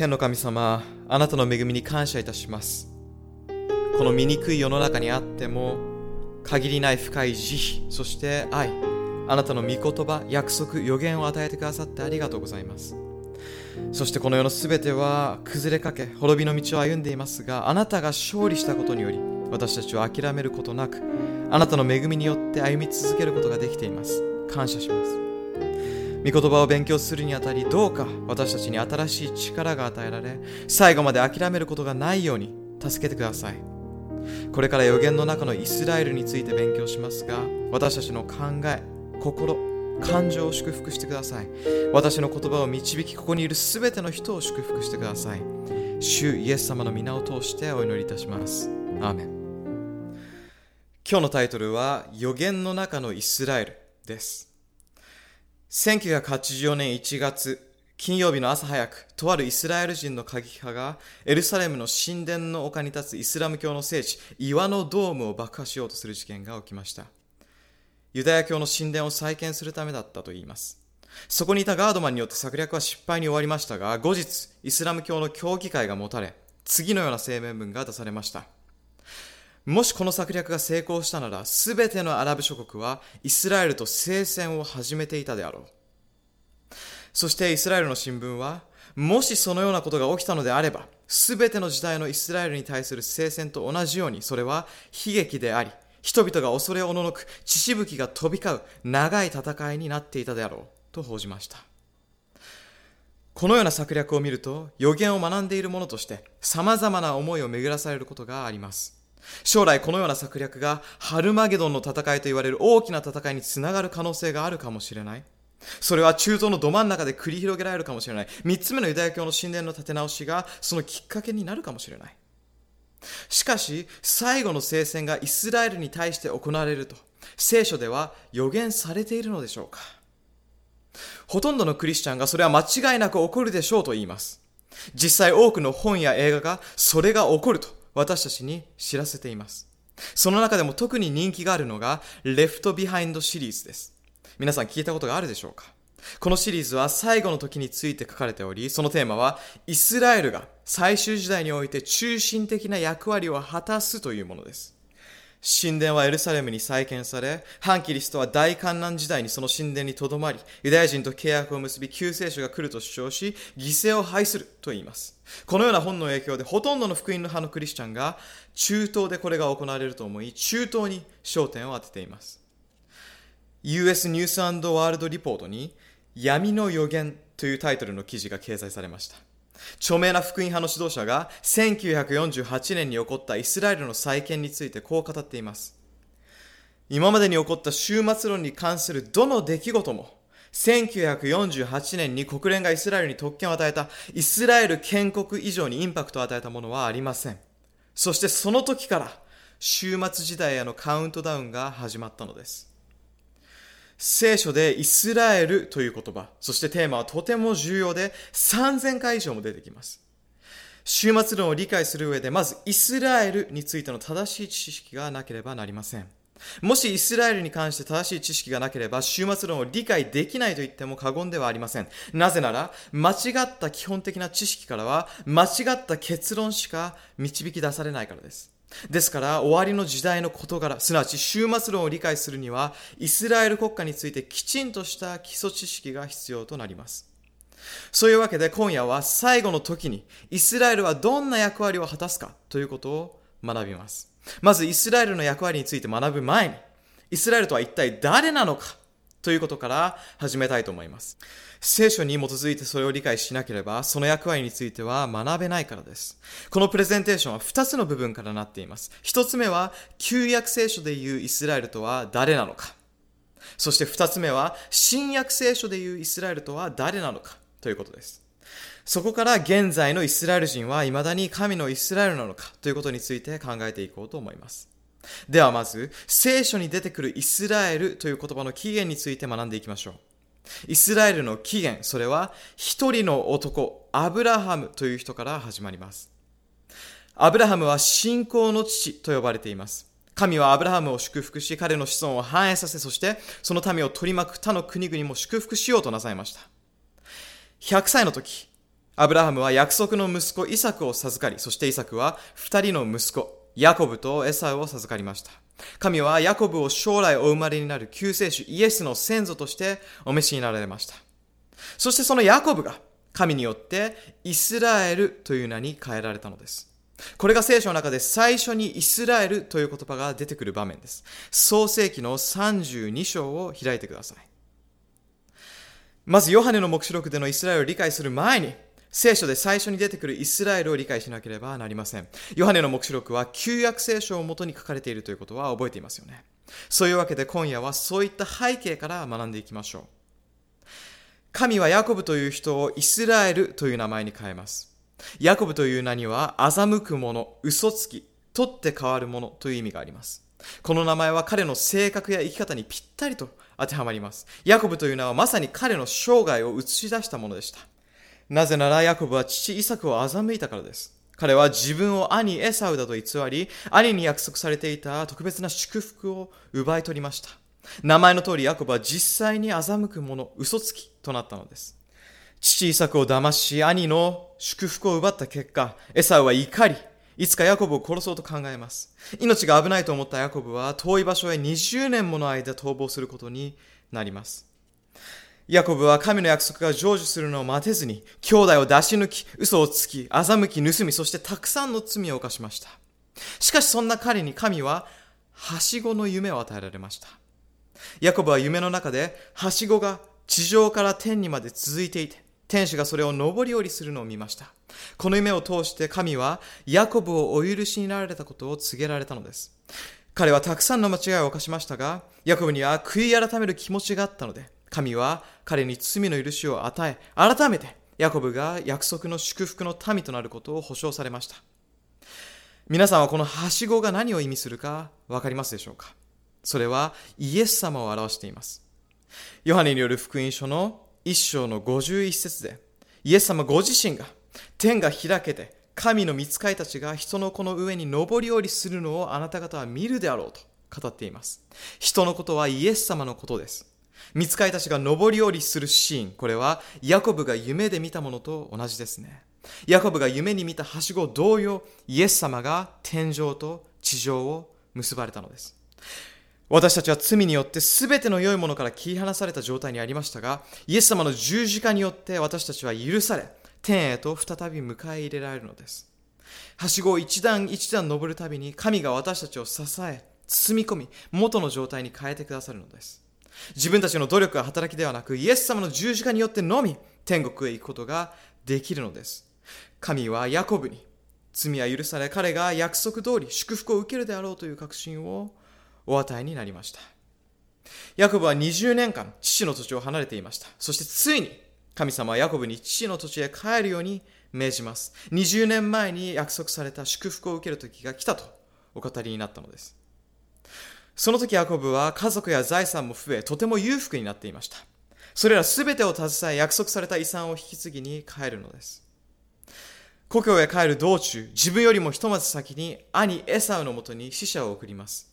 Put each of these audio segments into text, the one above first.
天の神様、あなたの恵みに感謝いたします。この醜い世の中にあっても、限りない深い慈悲、そして愛、あなたの御言葉、約束、予言を与えてくださってありがとうございます。そしてこの世のすべては崩れかけ、滅びの道を歩んでいますが、あなたが勝利したことにより、私たちは諦めることなく、あなたの恵みによって歩み続けることができています。感謝します。御言葉を勉強するにあたりどうか私たちに新しい力が与えられ最後まで諦めることがないように助けてください。これから予言の中のイスラエルについて勉強しますが私たちの考え心感情を祝福してください。私の言葉を導きここにいるすべての人を祝福してください。主イエス様の皆を通してお祈りいたします。アーメン。今日のタイトルは予言の中のイスラエルです。1984年1月、金曜日の朝早く、とあるイスラエル人の過激派が、エルサレムの神殿の丘に立つイスラム教の聖地、岩のドームを爆破しようとする事件が起きました。ユダヤ教の神殿を再建するためだったといいます。そこにいたガードマンによって策略は失敗に終わりましたが、後日、イスラム教の協議会が持たれ、次のような声明文が出されました。もしこの策略が成功したなら、すべてのアラブ諸国はイスラエルと聖戦を始めていたであろう。そしてイスラエルの新聞は、もしそのようなことが起きたのであれば、すべての時代のイスラエルに対する聖戦と同じように、それは悲劇であり、人々が恐れおののく血しぶきが飛び交う長い戦いになっていたであろうと報じました。このような策略を見ると、予言を学んでいる者として様々な思いを巡らされることがあります。将来このような策略がハルマゲドンの戦いと言われる大きな戦いにつながる可能性があるかもしれない。それは中東のど真ん中で繰り広げられるかもしれない。三つ目のユダヤ教の神殿の立て直しがそのきっかけになるかもしれない。しかし、最後の聖戦がイスラエルに対して行われると、聖書では予言されているのでしょうかほとんどのクリスチャンがそれは間違いなく起こるでしょうと言います。実際多くの本や映画がそれが起こると私たちに知らせています。その中でも特に人気があるのが、レフトビハインドシリーズです。皆さん聞いたことがあるでしょうか？このシリーズは最後の時について書かれており、そのテーマは、イスラエルが最終時代において中心的な役割を果たすというものです。神殿はエルサレムに再建され、反キリストは大患難時代にその神殿にとどまり、ユダヤ人と契約を結び、救世主が来ると主張し、犠牲を廃すると言います。このような本の影響で、ほとんどの福音の派のクリスチャンが、中東でこれが行われると思い、中東に焦点を当てています。US ニュースワールドリポートに、闇の予言というタイトルの記事が掲載されました。著名な福音派の指導者が1948年に起こったイスラエルの再建についてこう語っています。今までに起こった終末論に関するどの出来事も1948年に国連がイスラエルに特権を与えたイスラエル建国以上にインパクトを与えたものはありません。そしてその時から終末時代へのカウントダウンが始まったのです。聖書でイスラエルという言葉、そしてテーマはとても重要で3000回以上も出てきます。終末論を理解する上で、まずイスラエルについての正しい知識がなければなりません。もしイスラエルに関して正しい知識がなければ、終末論を理解できないと言っても過言ではありません。なぜなら、間違った基本的な知識からは、間違った結論しか導き出されないからです。ですから、終わりの時代の事柄、すなわち終末論を理解するには、イスラエル国家についてきちんとした基礎知識が必要となります。そういうわけで今夜は最後の時にイスラエルはどんな役割を果たすかということを学びます。まずイスラエルの役割について学ぶ前に、イスラエルとは一体誰なのかということから始めたいと思います。聖書に基づいてそれを理解しなければ、その役割については学べないからです。このプレゼンテーションは2つの部分からなっています。1つ目は、旧約聖書でいうイスラエルとは誰なのか。そして2つ目は、新約聖書でいうイスラエルとは誰なのかということです。そこから現在のイスラエル人は未だに神のイスラエルなのかということについて考えていこうと思います。ではまず、聖書に出てくるイスラエルという言葉の起源について学んでいきましょう。イスラエルの起源、それは一人の男、アブラハムという人から始まります。アブラハムは信仰の父と呼ばれています。神はアブラハムを祝福し、彼の子孫を繁栄させ、そしてその民を取り巻く他の国々も祝福しようとなさいました。100歳の時、アブラハムは約束の息子イサクを授かり、そしてイサクは二人の息子、ヤコブとエサウを授かりました。神はヤコブを将来お生まれになる救世主イエスの先祖としてお召しになられました。そしてそのヤコブが神によってイスラエルという名に変えられたのです。これが聖書の中で最初にイスラエルという言葉が出てくる場面です。創世記の32章を開いてください。まず、ヨハネの目視録でのイスラエルを理解する前に、聖書で最初に出てくるイスラエルを理解しなければなりません。ヨハネの目視録は旧約聖書をもとに書かれているということは覚えていますよね。そういうわけで今夜はそういった背景から学んでいきましょう。神はヤコブという人をイスラエルという名前に変えます。ヤコブという名には欺く者、嘘つき、取って変わる者という意味があります。この名前は彼の性格や生き方にぴったりと当てはまります。ヤコブという名はまさに彼の生涯を映し出したものでした。なぜならヤコブは父イサクを欺いたからです。彼は自分を兄エサウだと偽り、兄に約束されていた特別な祝福を奪い取りました。名前の通りヤコブは実際に欺く者、嘘つきとなったのです。父イサクを騙し、兄の祝福を奪った結果、エサウは怒り、いつかヤコブを殺そうと考えます。命が危ないと思ったヤコブは遠い場所へ20年もの間逃亡することになります。ヤコブは神の約束が成就するのを待てずに、兄弟を出し抜き、嘘をつき、欺き、盗み、そしてたくさんの罪を犯しました。しかしそんな彼に神は、はしごの夢を与えられました。ヤコブは夢の中で、はしごが地上から天にまで続いていて、天使がそれを上り下りするのを見ました。この夢を通して神は、ヤコブをお許しになられたことを告げられたのです。彼はたくさんの間違いを犯しましたが、ヤコブには悔い改める気持ちがあったので、神は彼に罪の許しを与え、改めてヤコブが約束の祝福の民となることを保証されました。皆さんはこのはしごが何を意味するかわかりますでしょうか？それはイエス様を表しています。ヨハネによる福音書の一章の51節で、イエス様ご自身が天が開けて神の御使いたちが人の子の上に上り下りするのをあなた方は見るであろうと語っています。人のことはイエス様のことです。見つかりたちが上り下りするシーン、これはヤコブが夢で見たものと同じですね。ヤコブが夢に見たはしご同様、イエス様が天上と地上を結ばれたのです。私たちは罪によって全ての良いものから切り離された状態にありましたが、イエス様の十字架によって私たちは許され、天へと再び迎え入れられるのです。はしごを一段一段登るたびに神が私たちを支え、包み込み、元の状態に変えてくださるのです。自分たちの努力や働きではなく、イエス様の十字架によってのみ天国へ行くことができるのです。神はヤコブに罪は許され、彼が約束通り祝福を受けるであろうという確信をお与えになりました。ヤコブは20年間父の土地を離れていました。そしてついに神様はヤコブに父の土地へ帰るように命じます。20年前に約束された祝福を受ける時が来たとお語りになったのです。その時ヤコブは家族や財産も増え、とても裕福になっていました。それらすべてを携え約束された遺産を引き継ぎに帰るのです。故郷へ帰る道中、自分よりもひとまず先に兄エサウのもとに死者を送ります。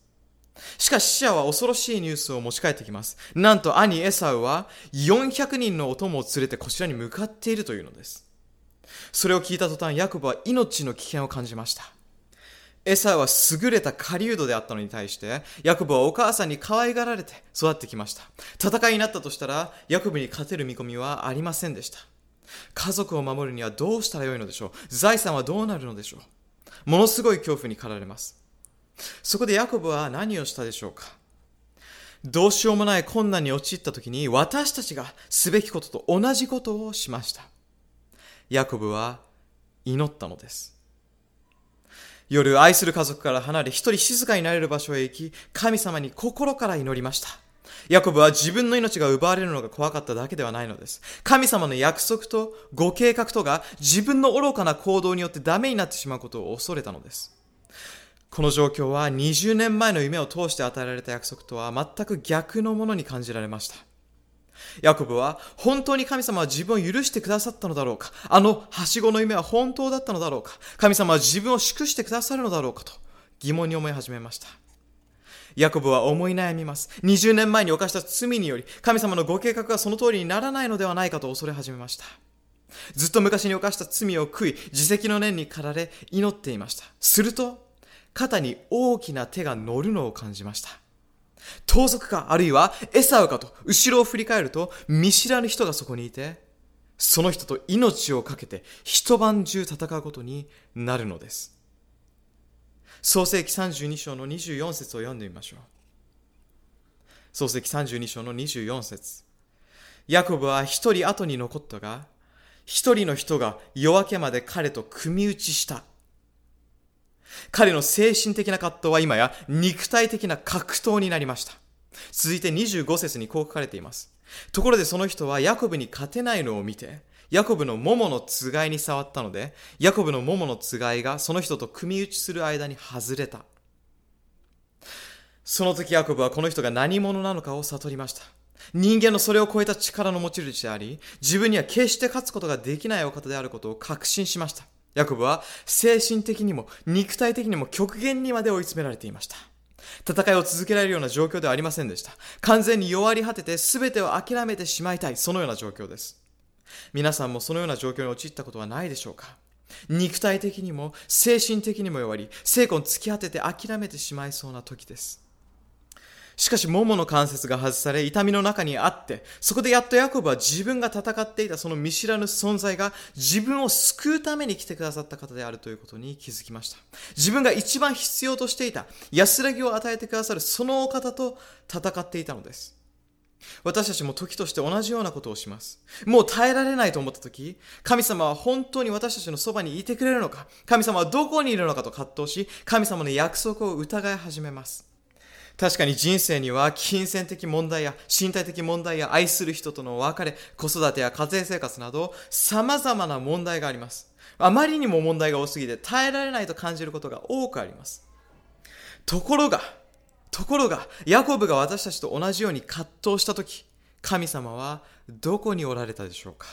しかし死者は恐ろしいニュースを持ち帰ってきます。なんと兄エサウは400人のお供を連れてこちらに向かっているというのです。それを聞いた途端、ヤコブは命の危険を感じました。エサは優れた狩人であったのに対して、ヤコブはお母さんに可愛がられて育ってきました。戦いになったとしたら、ヤコブに勝てる見込みはありませんでした。家族を守るにはどうしたらよいのでしょう？財産はどうなるのでしょう？ものすごい恐怖に駆られます。そこでヤコブは何をしたでしょうか？どうしようもない困難に陥った時に私たちがすべきことと同じことをしました。ヤコブは祈ったのです。夜、愛する家族から離れ、一人静かになれる場所へ行き、神様に心から祈りました。ヤコブは自分の命が奪われるのが怖かっただけではないのです。神様の約束とご計画とが自分の愚かな行動によってダメになってしまうことを恐れたのです。この状況は20年前の夢を通して与えられた約束とは全く逆のものに感じられました。ヤコブは本当に神様は自分を許してくださったのだろうかあのはしごの夢は本当だったのだろうか神様は自分を祝してくださるのだろうかと疑問に思い始めました。ヤコブは思い悩みます。20年前に犯した罪により、神様のご計画がその通りにならないのではないかと恐れ始めました。ずっと昔に犯した罪を悔い、自責の念に駆られ祈っていました。すると、肩に大きな手が乗るのを感じました。盗賊か、あるいはエサかと、後ろを振り返ると、見知らぬ人がそこにいて、その人と命を懸けて一晩中戦うことになるのです。創世記32章の24節を読んでみましょう。創世記32章の24節ヤコブは一人後に残ったが、一人の人が夜明けまで彼と組み打ちした。彼の精神的な葛藤は今や肉体的な格闘になりました。続いて25節にこう書かれています。ところでその人はヤコブに勝てないのを見て、ヤコブの桃のつがいに触ったので、ヤコブの桃のつがいがその人と組み打ちする間に外れた。その時ヤコブはこの人が何者なのかを悟りました。人間のそれを超えた力の持ち主であり、自分には決して勝つことができないお方であることを確信しました。ヤコブは精神的にも肉体的にも極限にまで追い詰められていました。戦いを続けられるような状況ではありませんでした。完全に弱り果てて全てを諦めてしまいたい、そのような状況です。皆さんもそのような状況に陥ったことはないでしょうか？肉体的にも精神的にも弱り、精魂突き果てて諦めてしまいそうな時です。しかし、桃の関節が外され、痛みの中にあって、そこでやっとヤコブは自分が戦っていたその見知らぬ存在が自分を救うために来てくださった方であるということに気づきました。自分が一番必要としていた安らぎを与えてくださるそのお方と戦っていたのです。私たちも時として同じようなことをします。もう耐えられないと思った時、神様は本当に私たちのそばにいてくれるのか、神様はどこにいるのかと葛藤し、神様の約束を疑い始めます。確かに人生には金銭的問題や身体的問題や愛する人との別れ、子育てや家庭生活など様々な問題があります。あまりにも問題が多すぎて耐えられないと感じることが多くあります。ところが、ところが、ヤコブが私たちと同じように葛藤したとき、神様はどこにおられたでしょうか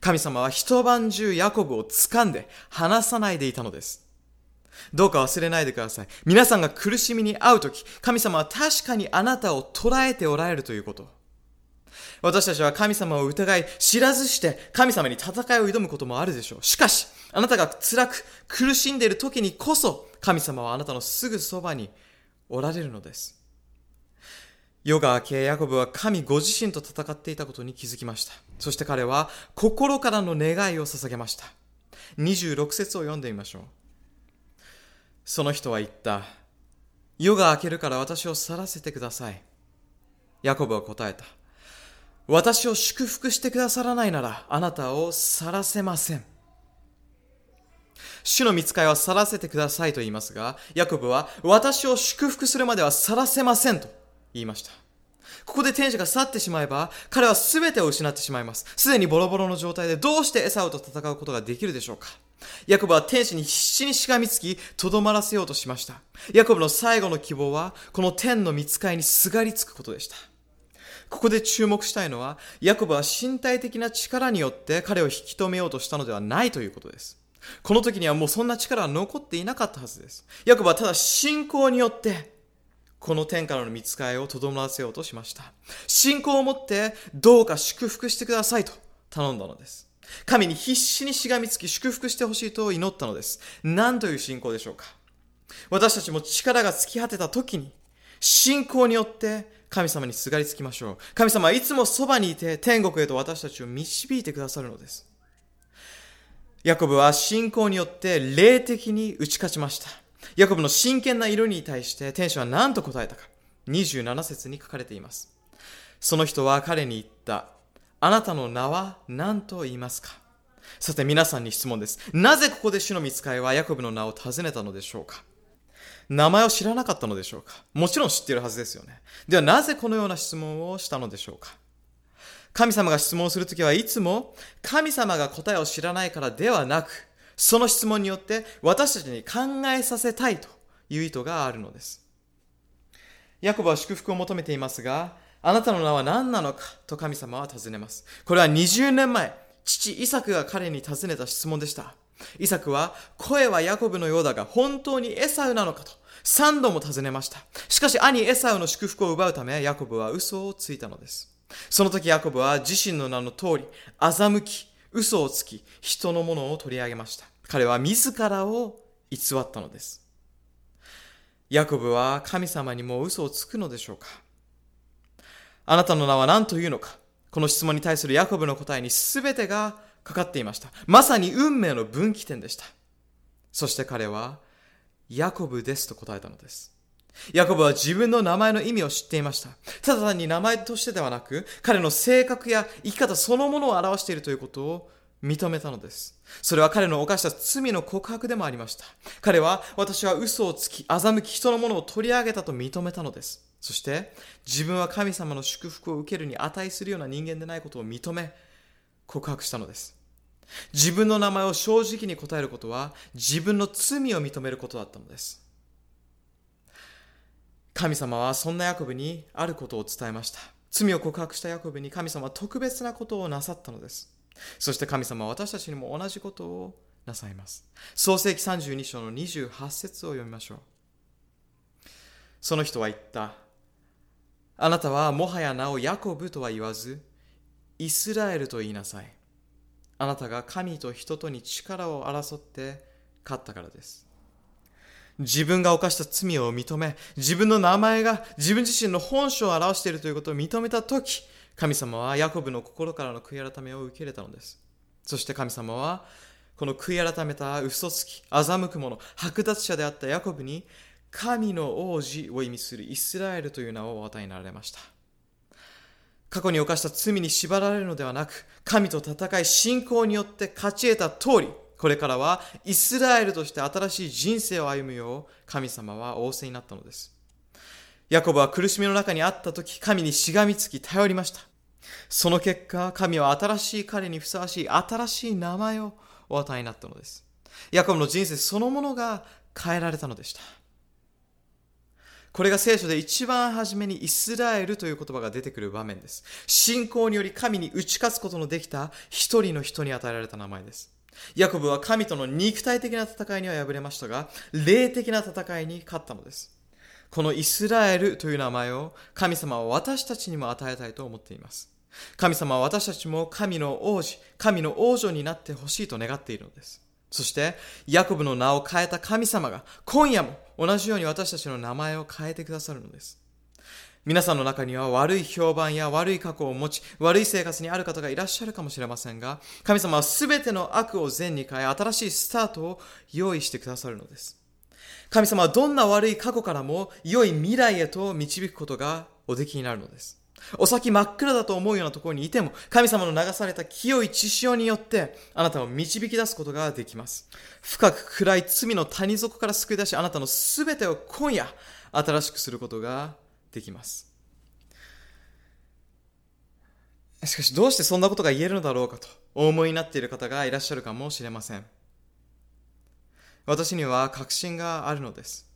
神様は一晩中ヤコブを掴んで離さないでいたのです。どうか忘れないでください。皆さんが苦しみに遭うとき、神様は確かにあなたを捉えておられるということ。私たちは神様を疑い、知らずして神様に戦いを挑むこともあるでしょう。しかし、あなたが辛く苦しんでいる時にこそ、神様はあなたのすぐそばにおられるのです。夜が明け、ヤコブは神ご自身と戦っていたことに気づきました。そして彼は心からの願いを捧げました。26節を読んでみましょう。その人は言った。夜が明けるから私を去らせてください。ヤコブは答えた。私を祝福してくださらないなら、あなたを去らせません。主の見つかいは去らせてくださいと言いますが、ヤコブは私を祝福するまでは去らせませんと言いました。ここで天使が去ってしまえば、彼は全てを失ってしまいます。すでにボロボロの状態でどうしてエサウと戦うことができるでしょうか？ヤコブは天使に必死にしがみつき、とどまらせようとしました。ヤコブの最後の希望は、この天の見つかいにすがりつくことでした。ここで注目したいのは、ヤコブは身体的な力によって彼を引き止めようとしたのではないということです。この時にはもうそんな力は残っていなかったはずです。ヤコブはただ信仰によって、この天からの見つかいをとどまらせようとしました。信仰を持って、どうか祝福してくださいと頼んだのです。神に必死にしがみつき祝福してほしいと祈ったのです。何という信仰でしょうか私たちも力が尽き果てた時に、信仰によって神様にすがりつきましょう。神様はいつもそばにいて天国へと私たちを導いてくださるのです。ヤコブは信仰によって霊的に打ち勝ちました。ヤコブの真剣な色に対して天使は何と答えたか。27節に書かれています。その人は彼に言った。あなたの名は何と言いますか？さて皆さんに質問です。なぜここで主の見つかいはヤコブの名を尋ねたのでしょうか？名前を知らなかったのでしょうか？もちろん知っているはずですよね。ではなぜこのような質問をしたのでしょうか？神様が質問するときはいつも神様が答えを知らないからではなく、その質問によって私たちに考えさせたいという意図があるのです。ヤコブは祝福を求めていますが、あなたの名は何なのか？と神様は尋ねます。これは20年前、父イサクが彼に尋ねた質問でした。イサクは、声はヤコブのようだが本当にエサウなのかと3度も尋ねました。しかし兄エサウの祝福を奪うため、ヤコブは嘘をついたのです。その時ヤコブは自身の名の通り、欺き、嘘をつき、人のものを取り上げました。彼は自らを偽ったのです。ヤコブは神様にも嘘をつくのでしょうか？あなたの名は何というのか？この質問に対するヤコブの答えに全てがかかっていました。まさに運命の分岐点でした。そして彼は、ヤコブですと答えたのです。ヤコブは自分の名前の意味を知っていました。ただ単に名前としてではなく、彼の性格や生き方そのものを表しているということを認めたのです。それは彼の犯した罪の告白でもありました。彼は私は嘘をつき、欺き人のものを取り上げたと認めたのです。そして自分は神様の祝福を受けるに値するような人間でないことを認め、告白したのです。自分の名前を正直に答えることは自分の罪を認めることだったのです。神様はそんなヤコブにあることを伝えました。罪を告白したヤコブに神様は特別なことをなさったのです。そして神様は私たちにも同じことをなさいます。創世記32章の28節を読みましょう。その人は言った。あなたはもはや名をヤコブとは言わず、イスラエルと言いなさい。あなたが神と人とに力を争って勝ったからです。自分が犯した罪を認め、自分の名前が自分自身の本性を表しているということを認めたとき、神様はヤコブの心からの悔い改めを受け入れたのです。そして神様は、この悔い改めた嘘つき、欺く者、剥奪者であったヤコブに、神の王子を意味するイスラエルという名をお与えになられました。過去に犯した罪に縛られるのではなく、神と戦い、信仰によって勝ち得た通り、これからはイスラエルとして新しい人生を歩むよう神様は仰せになったのです。ヤコブは苦しみの中にあった時、神にしがみつき頼りました。その結果、神は新しい彼にふさわしい新しい名前をお与えになったのです。ヤコブの人生そのものが変えられたのでした。これが聖書で一番初めにイスラエルという言葉が出てくる場面です。信仰により神に打ち勝つことのできた一人の人に与えられた名前です。ヤコブは神との肉体的な戦いには敗れましたが、霊的な戦いに勝ったのです。このイスラエルという名前を神様は私たちにも与えたいと思っています。神様は私たちも神の王子、神の王女になってほしいと願っているのです。そして、ヤコブの名を変えた神様が今夜も同じように私たちの名前を変えてくださるのです。皆さんの中には悪い評判や悪い過去を持ち、悪い生活にある方がいらっしゃるかもしれませんが、神様は全ての悪を善に変え、新しいスタートを用意してくださるのです。神様はどんな悪い過去からも良い未来へと導くことがおできになるのです。お先真っ暗だと思うようなところにいても、神様の流された清い血潮によって、あなたを導き出すことができます。深く暗い罪の谷底から救い出し、あなたのすべてを今夜、新しくすることができます。しかし、どうしてそんなことが言えるのだろうかとお思いになっている方がいらっしゃるかもしれません。私には確信があるのです。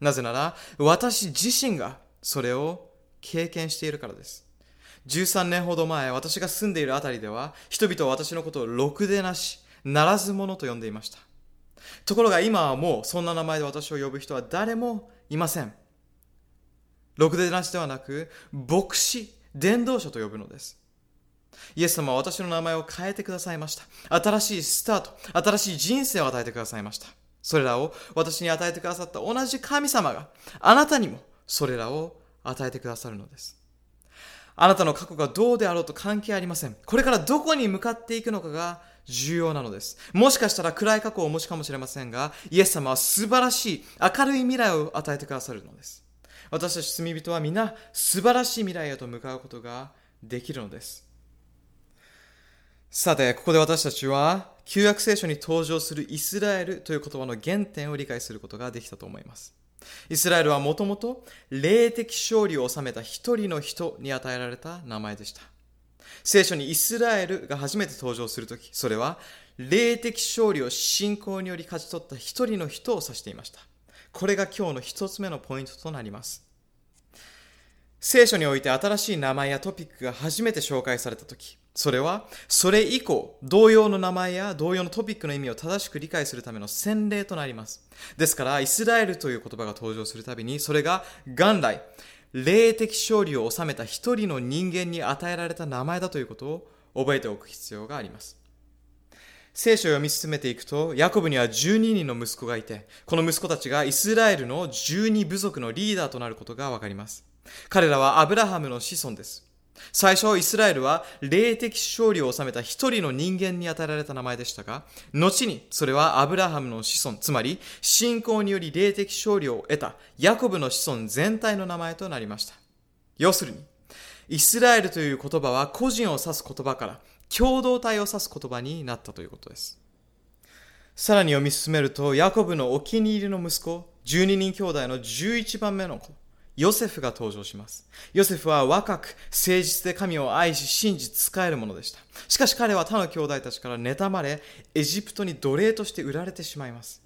なぜなら、私自身がそれを経験しているからです。13年ほど前、私が住んでいるあたりでは、人々は私のことをろくでなし、ならず者と呼んでいました。ところが今はもう、そんな名前で私を呼ぶ人は誰もいません。ろくでなしではなく、牧師、伝道者と呼ぶのです。イエス様は私の名前を変えてくださいました。新しいスタート、新しい人生を与えてくださいました。それらを私に与えてくださった同じ神様があなたにもそれらを与えてくださるのです。あなたの過去がどうであろうと関係ありません。これからどこに向かっていくのかが重要なのです。もしかしたら暗い過去をお持ちかもしれませんが、イエス様は素晴らしい明るい未来を与えてくださるのです。私たち罪人は皆素晴らしい未来へと向かうことができるのです。さて、ここで私たちは、旧約聖書に登場するイスラエルという言葉の原点を理解することができたと思います。イスラエルはもともと霊的勝利を収めた一人の人に与えられた名前でした。聖書にイスラエルが初めて登場するとき、それは霊的勝利を信仰により勝ち取った一人の人を指していました。これが今日の一つ目のポイントとなります。聖書において新しい名前やトピックが初めて紹介されたとき、それは、それ以降、同様の名前や同様のトピックの意味を正しく理解するための洗礼となります。ですから、イスラエルという言葉が登場するたびに、それが元来、霊的勝利を収めた一人の人間に与えられた名前だということを覚えておく必要があります。聖書を読み進めていくと、ヤコブには12人の息子がいて、この息子たちがイスラエルの12部族のリーダーとなることがわかります。彼らはアブラハムの子孫です。最初、イスラエルは霊的勝利を収めた一人の人間に与えられた名前でしたが、後にそれはアブラハムの子孫、つまり信仰により霊的勝利を得たヤコブの子孫全体の名前となりました。要するに、イスラエルという言葉は個人を指す言葉から共同体を指す言葉になったということです。さらに読み進めると、ヤコブのお気に入りの息子、12人兄弟の11番目の子、ヨセフが登場します。ヨセフは若く、誠実で神を愛し、信じ、使えるものでした。しかし彼は他の兄弟たちから妬まれ、エジプトに奴隷として売られてしまいます。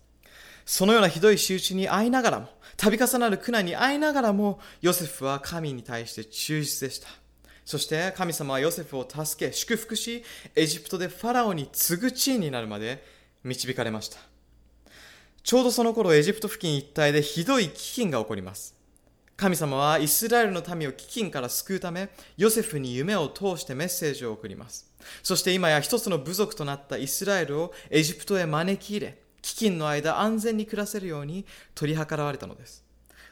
そのようなひどい仕打ちに遭いながらも、度重なる苦難に遭いながらも、ヨセフは神に対して忠実でした。そして神様はヨセフを助け、祝福し、エジプトでファラオに次ぐ地位になるまで導かれました。ちょうどその頃エジプト付近一帯でひどい飢饉が起こります。神様はイスラエルの民を飢饉から救うため、ヨセフに夢を通してメッセージを送ります。そして今や一つの部族となったイスラエルをエジプトへ招き入れ、飢饉の間安全に暮らせるように取り計らわれたのです。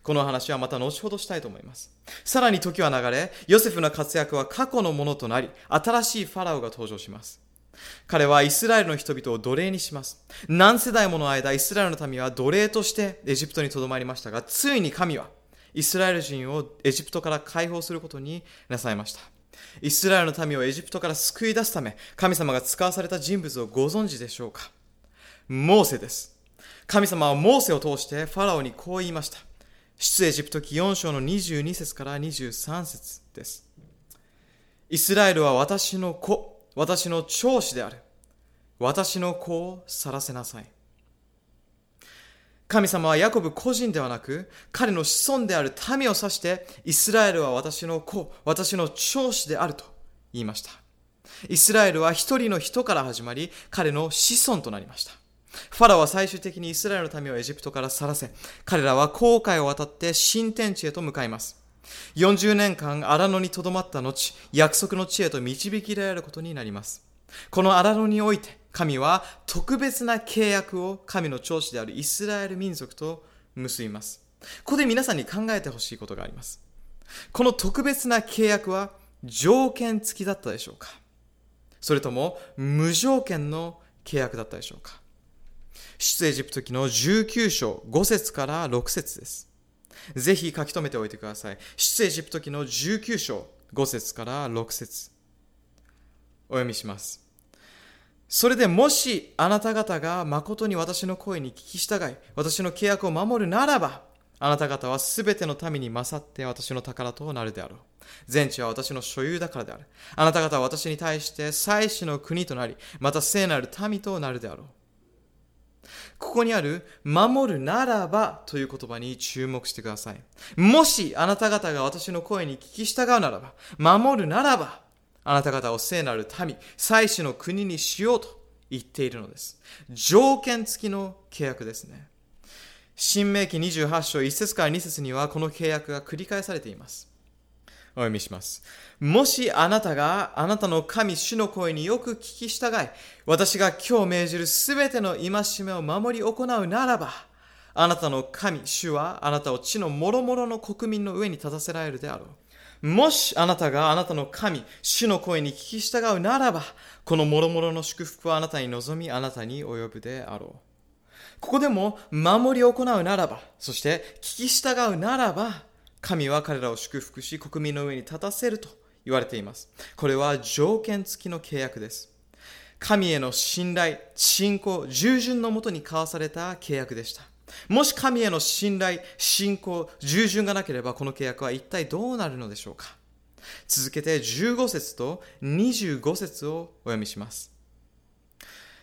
この話はまた後ほどしたいと思います。さらに時は流れ、ヨセフの活躍は過去のものとなり、新しいファラオが登場します。彼はイスラエルの人々を奴隷にします。何世代もの間、イスラエルの民は奴隷としてエジプトに留まりましたが、ついに神はイスラエル人をエジプトから解放することになさいました。イスラエルの民をエジプトから救い出すため、神様が使わされた人物をご存知でしょうか？モーセです。神様はモーセを通してファラオにこう言いました。出エジプト記4章の22節から23節です。イスラエルは私の子、私の長子である。私の子を去らせなさい。神様はヤコブ個人ではなく、彼の子孫である民を指して、イスラエルは私の子、私の長子であると言いました。イスラエルは一人の人から始まり、彼の子孫となりました。ファラは最終的にイスラエルの民をエジプトから去らせ、彼らは航海を渡って新天地へと向かいます。40年間荒野にとどまった後、約束の地へと導きられることになります。この荒野において、神は特別な契約を神の長子であるイスラエル民族と結びます。ここで皆さんに考えてほしいことがあります。この特別な契約は条件付きだったでしょうか？それとも無条件の契約だったでしょうか？出エジプト記の19章5節から6節です。ぜひ書き留めておいてください。出エジプト記の19章5節から6節お読みします。それでもしあなた方が誠に私の声に聞き従い、私の契約を守るならば、あなた方はすべての民に勝って私の宝となるであろう。全地は私の所有だからである。あなた方は私に対して祭祀の国となり、また聖なる民となるであろう。ここにある、守るならばという言葉に注目してください。もしあなた方が私の声に聞き従うならば、守るならば、あなた方を聖なる民、祭司の国にしようと言っているのです。条件付きの契約ですね。新明記28章1節から2節にはこの契約が繰り返されています。お読みします。もしあなたがあなたの神主の声によく聞き従い、私が今日命じるすべての戒めを守り行うならば、あなたの神主はあなたを地の諸々の国民の上に立たせられるであろう。もしあなたがあなたの神、主の声に聞き従うならば、この諸々の祝福はあなたに望み、あなたに及ぶであろう。ここでも守り行うならば、そして聞き従うならば、神は彼らを祝福し、国民の上に立たせると言われています。これは条件付きの契約です。神への信頼、信仰、従順のもとに交わされた契約でした。もし神への信頼、信仰、従順がなければこの契約は一体どうなるのでしょうか？続けて15節と25節をお読みします。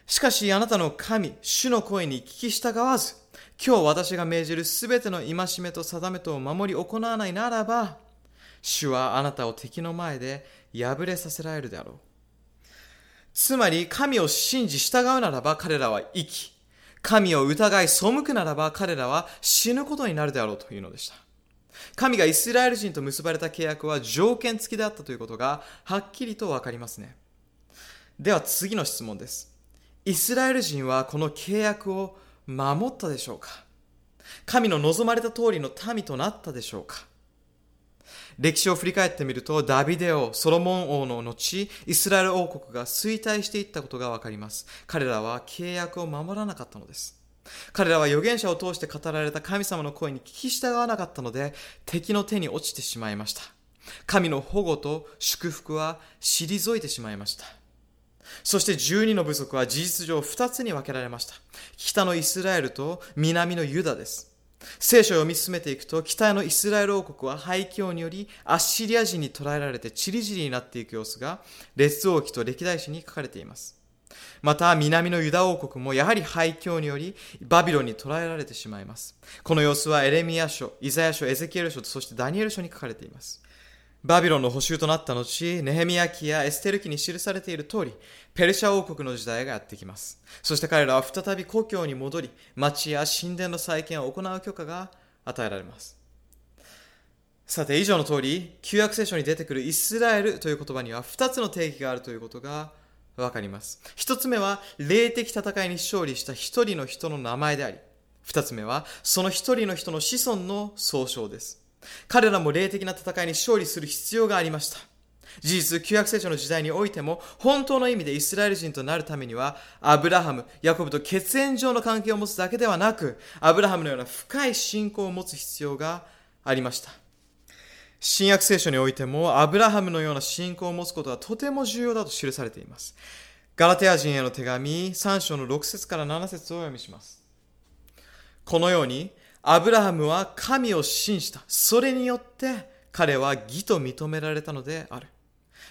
しかしあなたの神、主の声に聞き従わず、今日私が命じるすべての戒めと定めとを守り行わないならば、主はあなたを敵の前で敗れさせられるであろう。つまり、神を信じ従うならば彼らは生き、神を疑い背くならば彼らは死ぬことになるであろうというのでした。神がイスラエル人と結ばれた契約は条件付きであったということがはっきりとわかりますね。では次の質問です。イスラエル人はこの契約を守ったでしょうか？神の望まれた通りの民となったでしょうか？歴史を振り返ってみると、ダビデ王、ソロモン王の後、イスラエル王国が衰退していったことがわかります。彼らは契約を守らなかったのです。彼らは預言者を通して語られた神様の声に聞き従わなかったので、敵の手に落ちてしまいました。神の保護と祝福は退いてしまいました。そして12の部族は事実上2つに分けられました。北のイスラエルと南のユダです。聖書を読み進めていくと、北のイスラエル王国は廃墟によりアッシリア人に捕らえられてチリジリになっていく様子が、列王記と歴代史に書かれています。また、南のユダ王国もやはり廃墟によりバビロンに捕らえられてしまいます。この様子はエレミア書、イザヤ書、エゼキエル書そしてダニエル書に書かれています。バビロンの補修となった後、ネヘミヤ記やエステル記に記されている通り、ペルシャ王国の時代がやってきます。そして彼らは再び故郷に戻り、町や神殿の再建を行う許可が与えられます。さて、以上の通り、旧約聖書に出てくるイスラエルという言葉には2つの定義があるということがわかります。1つ目は、霊的戦いに勝利した1人の人の名前であり、2つ目は、その1人の人の子孫の総称です。彼らも霊的な戦いに勝利する必要がありました。事実、旧約聖書の時代においても、本当の意味でイスラエル人となるためには、アブラハム、ヤコブと血縁上の関係を持つだけではなく、アブラハムのような深い信仰を持つ必要がありました。新約聖書においても、アブラハムのような信仰を持つことはとても重要だと記されています。ガラテア人への手紙3章の6節から7節をお読みします。このように、アブラハムは神を信じた。それによって彼は義と認められたのである。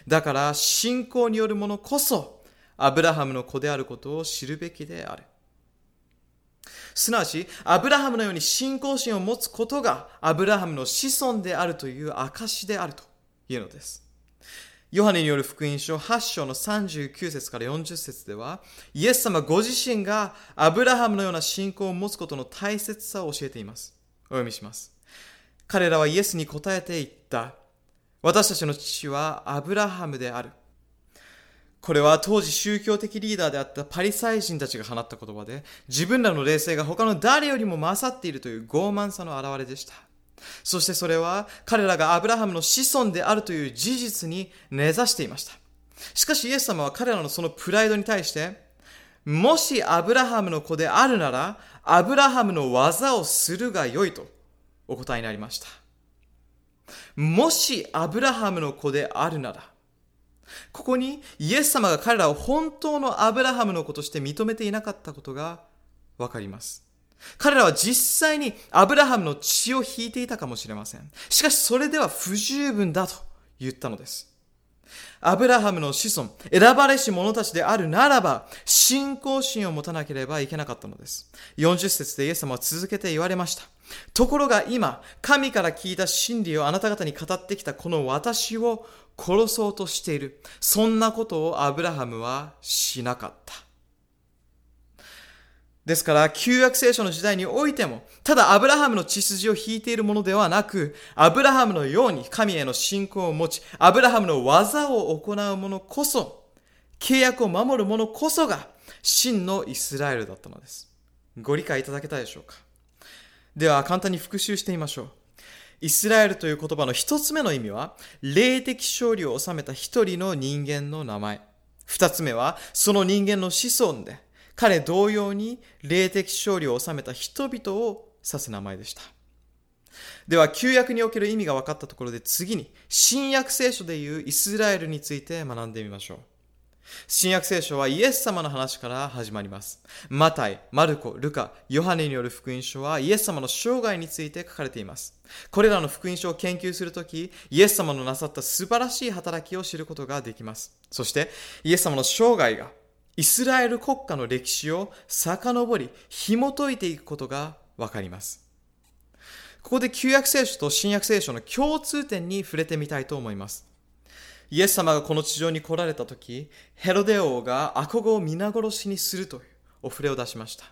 だから信仰によるものこそアブラハムの子であることを知るべきである。すなわち、アブラハムのように信仰心を持つことがアブラハムの子孫であるという証であるというのです。ヨハネによる福音書8章の39節から40節では、イエス様ご自身がアブラハムのような信仰を持つことの大切さを教えています。お読みします。彼らはイエスに答えて言った。私たちの父はアブラハムである。これは当時宗教的リーダーであったパリサイ人たちが放った言葉で、自分らの霊性が他の誰よりも勝っているという傲慢さの表れでした。そしてそれは彼らがアブラハムの子孫であるという事実に根ざしていました。しかしイエス様は彼らのそのプライドに対して、もしアブラハムの子であるなら、アブラハムの技をするがよいとお答えになりました。もしアブラハムの子であるなら、ここにイエス様が彼らを本当のアブラハムの子として認めていなかったことがわかります。彼らは実際にアブラハムの血を引いていたかもしれません。しかしそれでは不十分だと言ったのです。アブラハムの子孫、選ばれし者たちであるならば、信仰心を持たなければいけなかったのです。40節でイエス様は続けて言われました。ところが今、神から聞いた真理をあなた方に語ってきたこの私を殺そうとしている。そんなことをアブラハムはしなかった。ですから、旧約聖書の時代においても、ただアブラハムの血筋を引いているものではなく、アブラハムのように神への信仰を持ち、アブラハムの技を行う者こそ、契約を守る者こそが、真のイスラエルだったのです。ご理解いただけたでしょうか？では、簡単に復習してみましょう。イスラエルという言葉の一つ目の意味は、霊的勝利を収めた一人の人間の名前。二つ目は、その人間の子孫で、彼同様に霊的勝利を収めた人々を指す名前でした。では、旧約における意味が分かったところで次に、新約聖書でいうイスラエルについて学んでみましょう。新約聖書はイエス様の話から始まります。マタイ、マルコ、ルカ、ヨハネによる福音書はイエス様の生涯について書かれています。これらの福音書を研究するとき、イエス様のなさった素晴らしい働きを知ることができます。そして、イエス様の生涯がイスラエル国家の歴史を遡り、紐解いていくことがわかります。ここで旧約聖書と新約聖書の共通点に触れてみたいと思います。イエス様がこの地上に来られた時、ヘロデ王が赤子を皆殺しにするというお触れを出しました。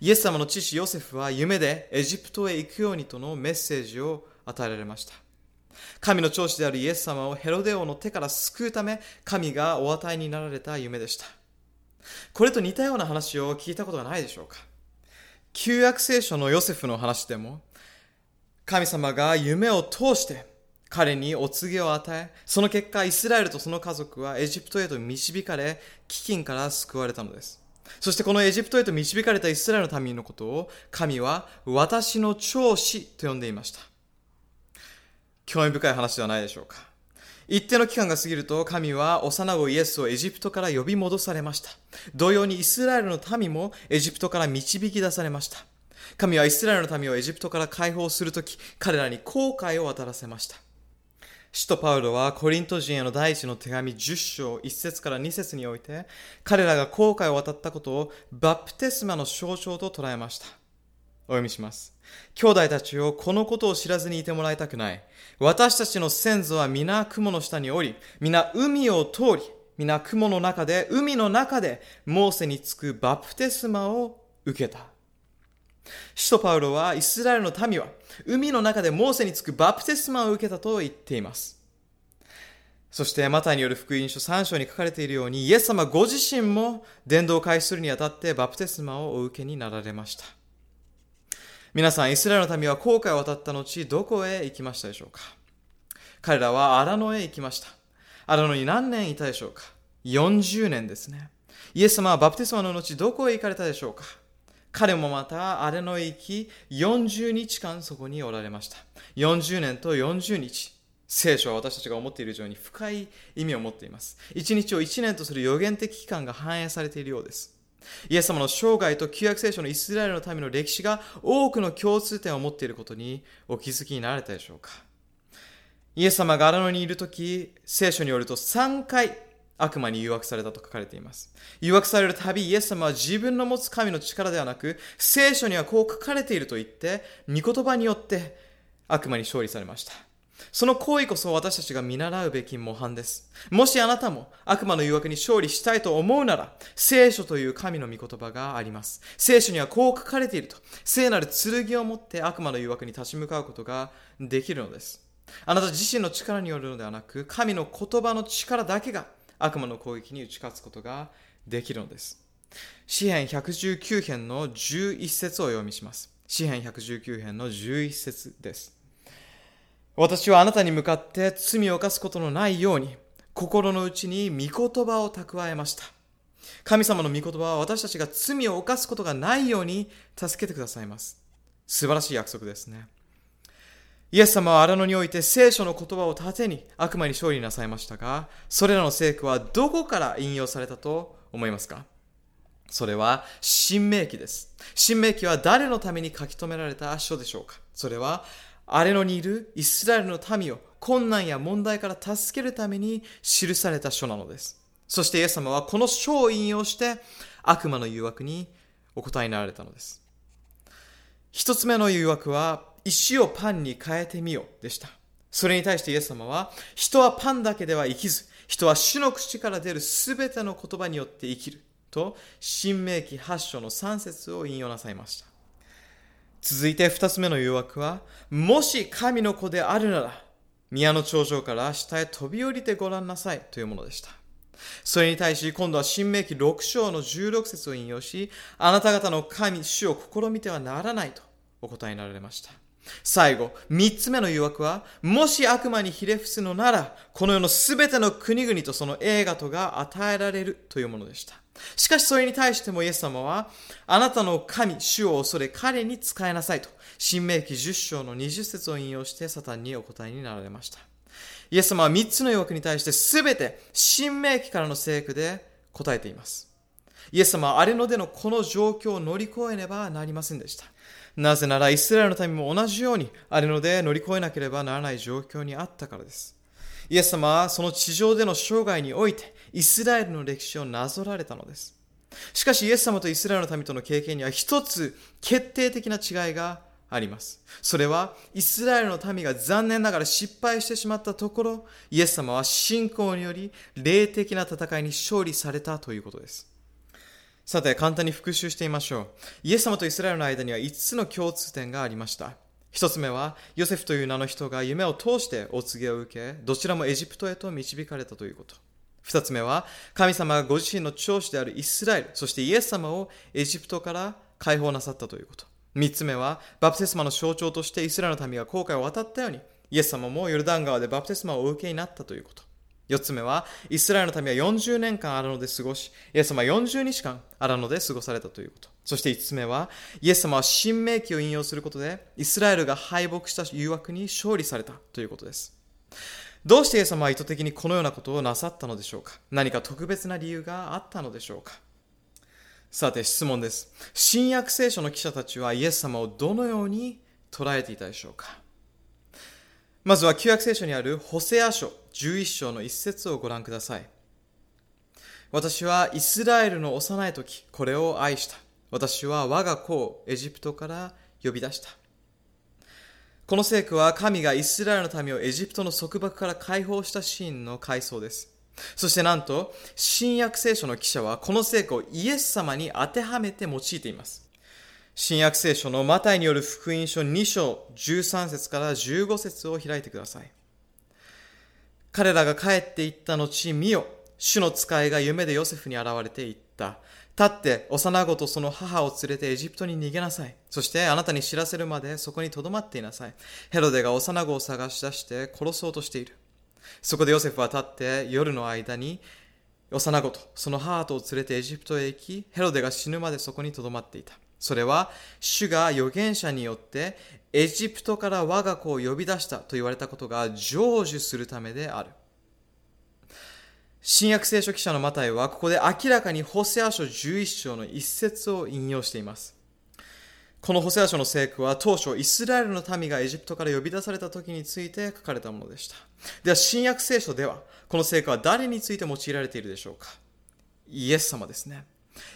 イエス様の父ヨセフは夢でエジプトへ行くようにとのメッセージを与えられました。神の長子であるイエス様をヘロデ王の手から救うため、神がお与えになられた夢でした。これと似たような話を聞いたことがないでしょうか旧約聖書のヨセフの話でも、神様が夢を通して彼にお告げを与え、その結果、イスラエルとその家族はエジプトへと導かれ、飢饉から救われたのです。そしてこのエジプトへと導かれたイスラエルの民のことを、神は私の長子と呼んでいました。興味深い話ではないでしょうか。一定の期間が過ぎると神は幼子イエスをエジプトから呼び戻されました。同様にイスラエルの民もエジプトから導き出されました。神はイスラエルの民をエジプトから解放するとき、彼らに後悔を渡らせました。使徒パウロはコリント人への第一の手紙10章1節から2節において、彼らが後悔を渡ったことをバプテスマの象徴と捉えました。お読みします。兄弟たちをこのことを知らずにいてもらいたくない。私たちの先祖は皆雲の下におり、皆海を通り、皆雲の中で、海の中で、モーセにつくバプテスマを受けた。使徒パウロはイスラエルの民は海の中でモーセにつくバプテスマを受けたと言っています。そしてマタイによる福音書3章に書かれているようにイエス様ご自身も伝道を開始するにあたってバプテスマをお受けになられました。皆さん、イスラエルの民は航海を渡った後、どこへ行きましたでしょうか？彼らは荒野へ行きました。荒野に何年いたでしょうか ?40 年ですね。イエス様はバプテスマの後、どこへ行かれたでしょうか？彼もまた荒野へ行き、40日間そこにおられました。40年と40日。聖書は私たちが思っている以上に深い意味を持っています。一日を一年とする予言的期間が反映されているようです。イエス様の生涯と旧約聖書のイスラエルの民の歴史が多くの共通点を持っていることにお気づきになられたでしょうかイエス様が荒野にいるとき、聖書によると3回悪魔に誘惑されたと書かれています。誘惑されるたび、イエス様は自分の持つ神の力ではなく、聖書にはこう書かれていると言って、御言葉によって悪魔に勝利されました。その行為こそ私たちが見習うべき模範です。もしあなたも悪魔の誘惑に勝利したいと思うなら、聖書という神の御言葉があります。聖書にはこう書かれていると、聖なる剣を持って悪魔の誘惑に立ち向かうことができるのです。あなた自身の力によるのではなく、神の言葉の力だけが悪魔の攻撃に打ち勝つことができるのです。詩編119編の11節を読みします。詩編119編の11節です。私はあなたに向かって罪を犯すことのないように、心の内に御言葉を蓄えました。神様の御言葉は私たちが罪を犯すことがないように助けてくださいます。素晴らしい約束ですね。イエス様は荒野において聖書の言葉を盾に悪魔に勝利なさいましたが、それらの聖句はどこから引用されたと思いますか？それは、新明記です。新明記は誰のために書き留められた書でしょうか？それは、アレノにいるイスラエルの民を困難や問題から助けるために記された書なのです。そしてイエス様はこの書を引用して悪魔の誘惑にお答えになられたのです。一つ目の誘惑は石をパンに変えてみよでした。それに対してイエス様は人はパンだけでは生きず人は主の口から出るすべての言葉によって生きると新明記8章の3節を引用なさいました。続いて二つ目の誘惑は、もし神の子であるなら、宮の頂上から下へ飛び降りてごらんなさいというものでした。それに対し、今度は新明記6章の16節を引用し、あなた方の神、主を試みてはならないとお答えになられました。最後、三つ目の誘惑は、もし悪魔にひれ伏すのなら、この世のすべての国々とその映画とが与えられるというものでした。しかしそれに対してもイエス様は、あなたの神、主を恐れ彼に仕えなさいと、新明記10章の20節を引用してサタンにお答えになられました。イエス様は3つの誘惑に対して全て新明記からの聖句で答えています。イエス様はアレノでのこの状況を乗り越えねばなりませんでした。なぜならイスラエルの民も同じようにアレノで乗り越えなければならない状況にあったからです。イエス様はその地上での生涯においてイスラエルの歴史をなぞられたのです。しかしイエス様とイスラエルの民との経験には一つ決定的な違いがあります。それはイスラエルの民が残念ながら失敗してしまったところ、イエス様は信仰により霊的な戦いに勝利されたということです。さて、簡単に復習してみましょう。イエス様とイスラエルの間には5つの共通点がありました。一つ目は、ヨセフという名の人が夢を通してお告げを受け、どちらもエジプトへと導かれたということ。二つ目は、神様がご自身の長子であるイスラエル、そしてイエス様をエジプトから解放なさったということ。三つ目は、バプテスマの象徴としてイスラエルの民が航海を渡ったように、イエス様もヨルダン川でバプテスマをお受けになったということ。四つ目は、イスラエルの民は40年間荒野で過ごし、イエス様は40日間荒野で過ごされたということ。そして五つ目は、イエス様は新明記を引用することで、イスラエルが敗北した誘惑に勝利されたということです。どうしてイエス様は意図的にこのようなことをなさったのでしょうか？何か特別な理由があったのでしょうか？さて質問です。新約聖書の記者たちはイエス様をどのように捉えていたでしょうか？まずは旧約聖書にあるホセア書11章の一節をご覧ください。私はイスラエルの幼い時、これを愛した。私は我が子をエジプトから呼び出した。この聖句は神がイスラエルの民をエジプトの束縛から解放したシーンの回想です。そしてなんと、新約聖書の記者はこの聖句をイエス様に当てはめて用いています。新約聖書のマタイによる福音書2章13節から15節を開いてください。彼らが帰っていった後、見よ、主の使いが夢でヨセフに現れていった。立って幼子とその母を連れてエジプトに逃げなさい。そしてあなたに知らせるまでそこに留まっていなさい。ヘロデが幼子を探し出して殺そうとしている。そこでヨセフは立って夜の間に幼子とその母とを連れてエジプトへ行き、ヘロデが死ぬまでそこに留まっていた。それは、主が預言者によって、エジプトから我が子を呼び出したと言われたことが成就するためである。新約聖書記者のマタイは、ここで明らかにホセア書11章の一節を引用しています。このホセア書の聖句は当初イスラエルの民がエジプトから呼び出された時について書かれたものでした。では新約聖書ではこの聖句は誰について用いられているでしょうか？イエス様ですね。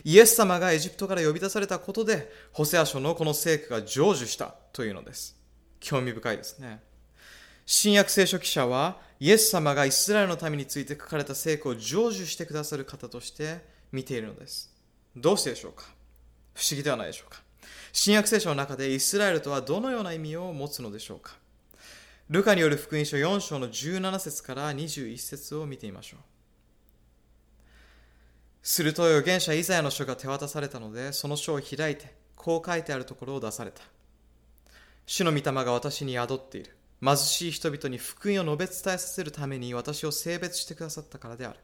イエス様がエジプトから呼び出されたことでホセア書のこの聖句が成就したというのです。興味深いですね。新約聖書記者はイエス様がイスラエルの民について書かれた聖句を成就してくださる方として見ているのです。どうしてでしょうか？不思議ではないでしょうか？新約聖書の中でイスラエルとはどのような意味を持つのでしょうか？ルカによる福音書4章の17節から21節を見てみましょう。すると預言者イザヤの書が手渡されたので、その書を開いて、こう書いてあるところを出された。主の御霊が私に宿っている。貧しい人々に福音を述べ伝えさせるために私を性別してくださったからである。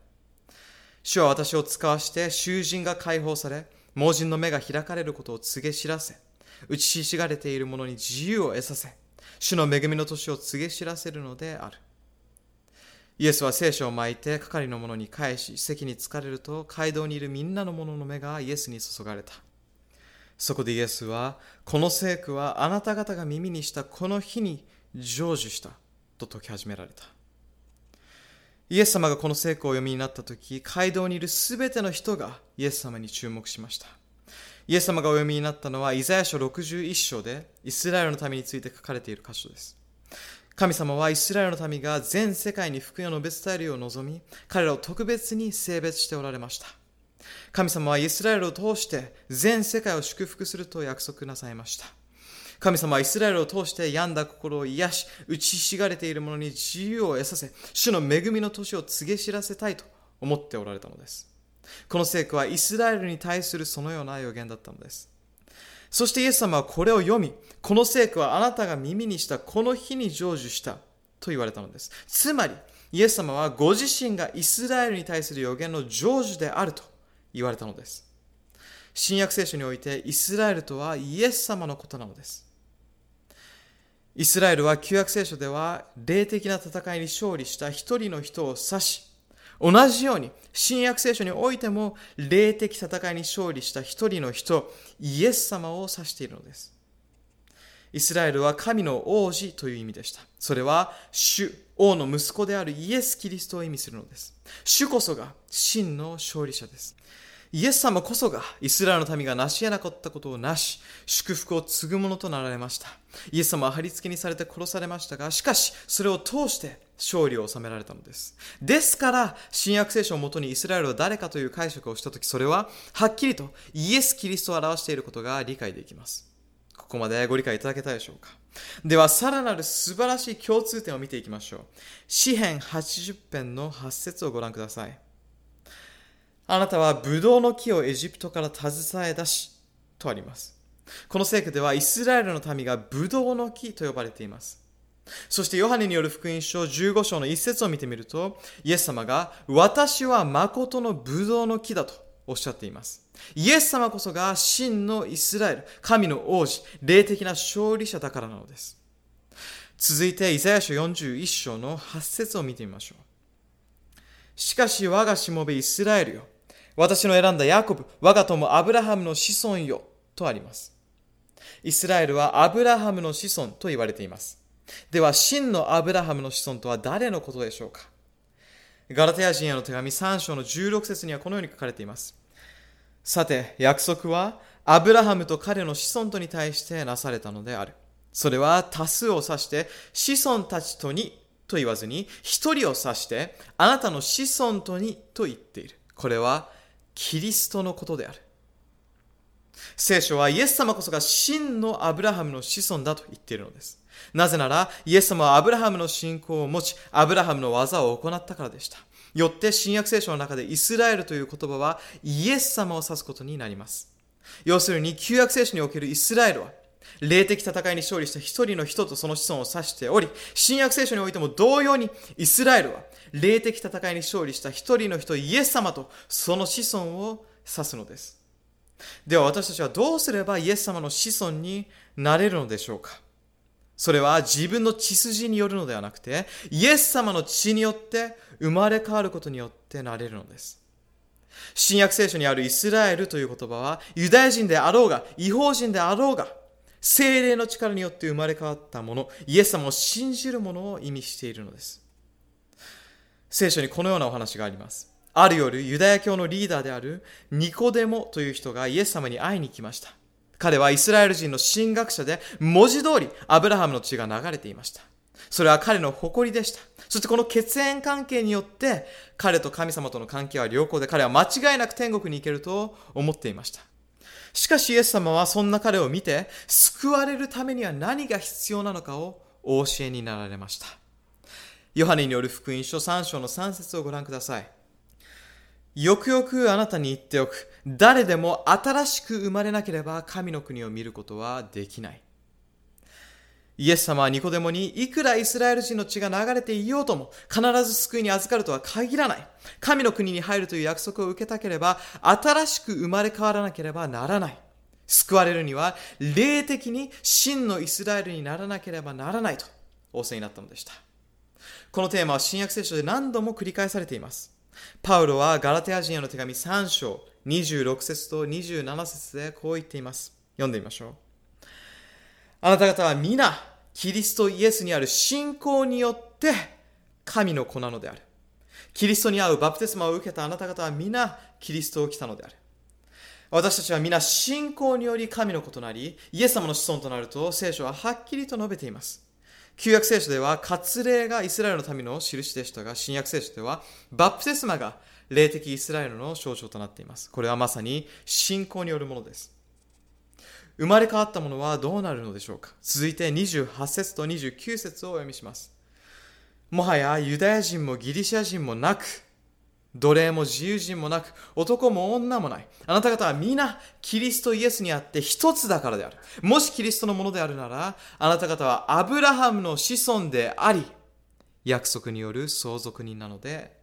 主は私を使わして、囚人が解放され、盲人の目が開かれることを告げ知らせ、打ちひしがれている者に自由を得させ、主の恵みの年を告げ知らせるのである。イエスは聖書を巻いて係の者に返し、席に疲れると街道にいるみんなの者の目がイエスに注がれた。そこでイエスは、この聖句はあなた方が耳にしたこの日に成就したと説き始められた。イエス様がこの聖句をお読みになった時、街道にいるすべての人がイエス様に注目しました。イエス様がお読みになったのは、イザヤ書61章で、イスラエルの民について書かれている箇所です。神様はイスラエルの民が全世界に福音を述べ伝えるよう望み、彼らを特別に性別しておられました。神様はイスラエルを通して全世界を祝福すると約束なさいました。神様はイスラエルを通して病んだ心を癒し、打ちひしがれている者に自由を得させ、主の恵みの年を告げ知らせたいと思っておられたのです。この聖句はイスラエルに対するそのような予言だったのです。そしてイエス様はこれを読み、この聖句はあなたが耳にしたこの日に成就したと言われたのです。つまり、イエス様はご自身がイスラエルに対する予言の成就であると言われたのです。新約聖書においてイスラエルとはイエス様のことなのです。イスラエルは旧約聖書では霊的な戦いに勝利した一人の人を指し、同じように新約聖書においても霊的戦いに勝利した一人の人、イエス様を指しているのです。イスラエルは神の王子という意味でした。それは主、王の息子であるイエス・キリストを意味するのです。主こそが真の勝利者です。イエス様こそがイスラエルの民が成し得なかったことをなし、祝福を継ぐものとなられました。イエス様は貼り付けにされて殺されましたが、しかし、それを通して勝利を収められたのです。ですから、新約聖書をもとにイスラエルは誰かという解釈をしたとき、それは、はっきりとイエス・キリストを表していることが理解できます。ここまでご理解いただけたでしょうかでは、さらなる素晴らしい共通点を見ていきましょう。詩編80編の8節をご覧ください。あなたはブドウの木をエジプトから携え出し、とあります。この聖句ではイスラエルの民がブドウの木と呼ばれています。そしてヨハネによる福音書15章の一節を見てみると、イエス様が私は誠のブドウの木だとおっしゃっています。イエス様こそが真のイスラエル、神の王子、霊的な勝利者だからなのです。続いてイザヤ書41章の8節を見てみましょう。しかし我がしもべイスラエルよ。私の選んだヤコブ、我が友アブラハムの子孫よ。とあります。イスラエルはアブラハムの子孫と言われています。では、真のアブラハムの子孫とは誰のことでしょうか？ガラテヤ人への手紙3章の16節にはこのように書かれています。さて、約束はアブラハムと彼の子孫とに対してなされたのである。それは多数を指して子孫たちとにと言わずに一人を指してあなたの子孫とにと言っている。これはキリストのことである。聖書はイエス様こそが真のアブラハムの子孫だと言っているのです。なぜなら、イエス様はアブラハムの信仰を持ち、アブラハムの技を行ったからでした。よって新約聖書の中でイスラエルという言葉はイエス様を指すことになります。要するに旧約聖書におけるイスラエルは霊的戦いに勝利した一人の人とその子孫を指しており、新約聖書においても同様にイスラエルは霊的戦いに勝利した一人の人イエス様とその子孫を指すのです。では私たちはどうすればイエス様の子孫になれるのでしょうか？それは自分の血筋によるのではなくて、イエス様の血によって生まれ変わることによってなれるのです。新約聖書にあるイスラエルという言葉は、ユダヤ人であろうが、違法人であろうが、精霊の力によって生まれ変わったもの、イエス様を信じるものを意味しているのです。聖書にこのようなお話があります。ある夜、ユダヤ教のリーダーであるニコデモという人がイエス様に会いに来ました。彼はイスラエル人の神学者で、文字通りアブラハムの血が流れていました。それは彼の誇りでした。そしてこの血縁関係によって、彼と神様との関係は良好で、彼は間違いなく天国に行けると思っていました。しかしイエス様はそんな彼を見て、救われるためには何が必要なのかをお教えになられました。ヨハネによる福音書3章の3節をご覧ください。よくよくあなたに言っておく。誰でも新しく生まれなければ神の国を見ることはできない。イエス様はニコデモにいくらイスラエル人の血が流れていようとも必ず救いに預かるとは限らない。神の国に入るという約束を受けたければ新しく生まれ変わらなければならない。救われるには霊的に真のイスラエルにならなければならないと仰せになったのでした。このテーマは新約聖書で何度も繰り返されています。パウロはガラテア人への手紙3章26節と27節でこう言っています。読んでみましょう。あなた方は皆、キリストイエスにある信仰によって神の子なのである。キリストに合うバプテスマを受けたあなた方は皆、キリストを来たのである。私たちは皆信仰により神の子となり、イエス様の子孫となると聖書ははっきりと述べています。旧約聖書では割礼がイスラエルの民の印でしたが、新約聖書ではバプテスマが霊的イスラエルの象徴となっています。これはまさに信仰によるものです。生まれ変わったものはどうなるのでしょうか？続いて28節と29節をお読みします。もはやユダヤ人もギリシャ人もなく、奴隷も自由人もなく、男も女もない。あなた方は皆、キリストイエスにあって一つだからである。もしキリストのものであるなら、あなた方はアブラハムの子孫であり、約束による相続人なので。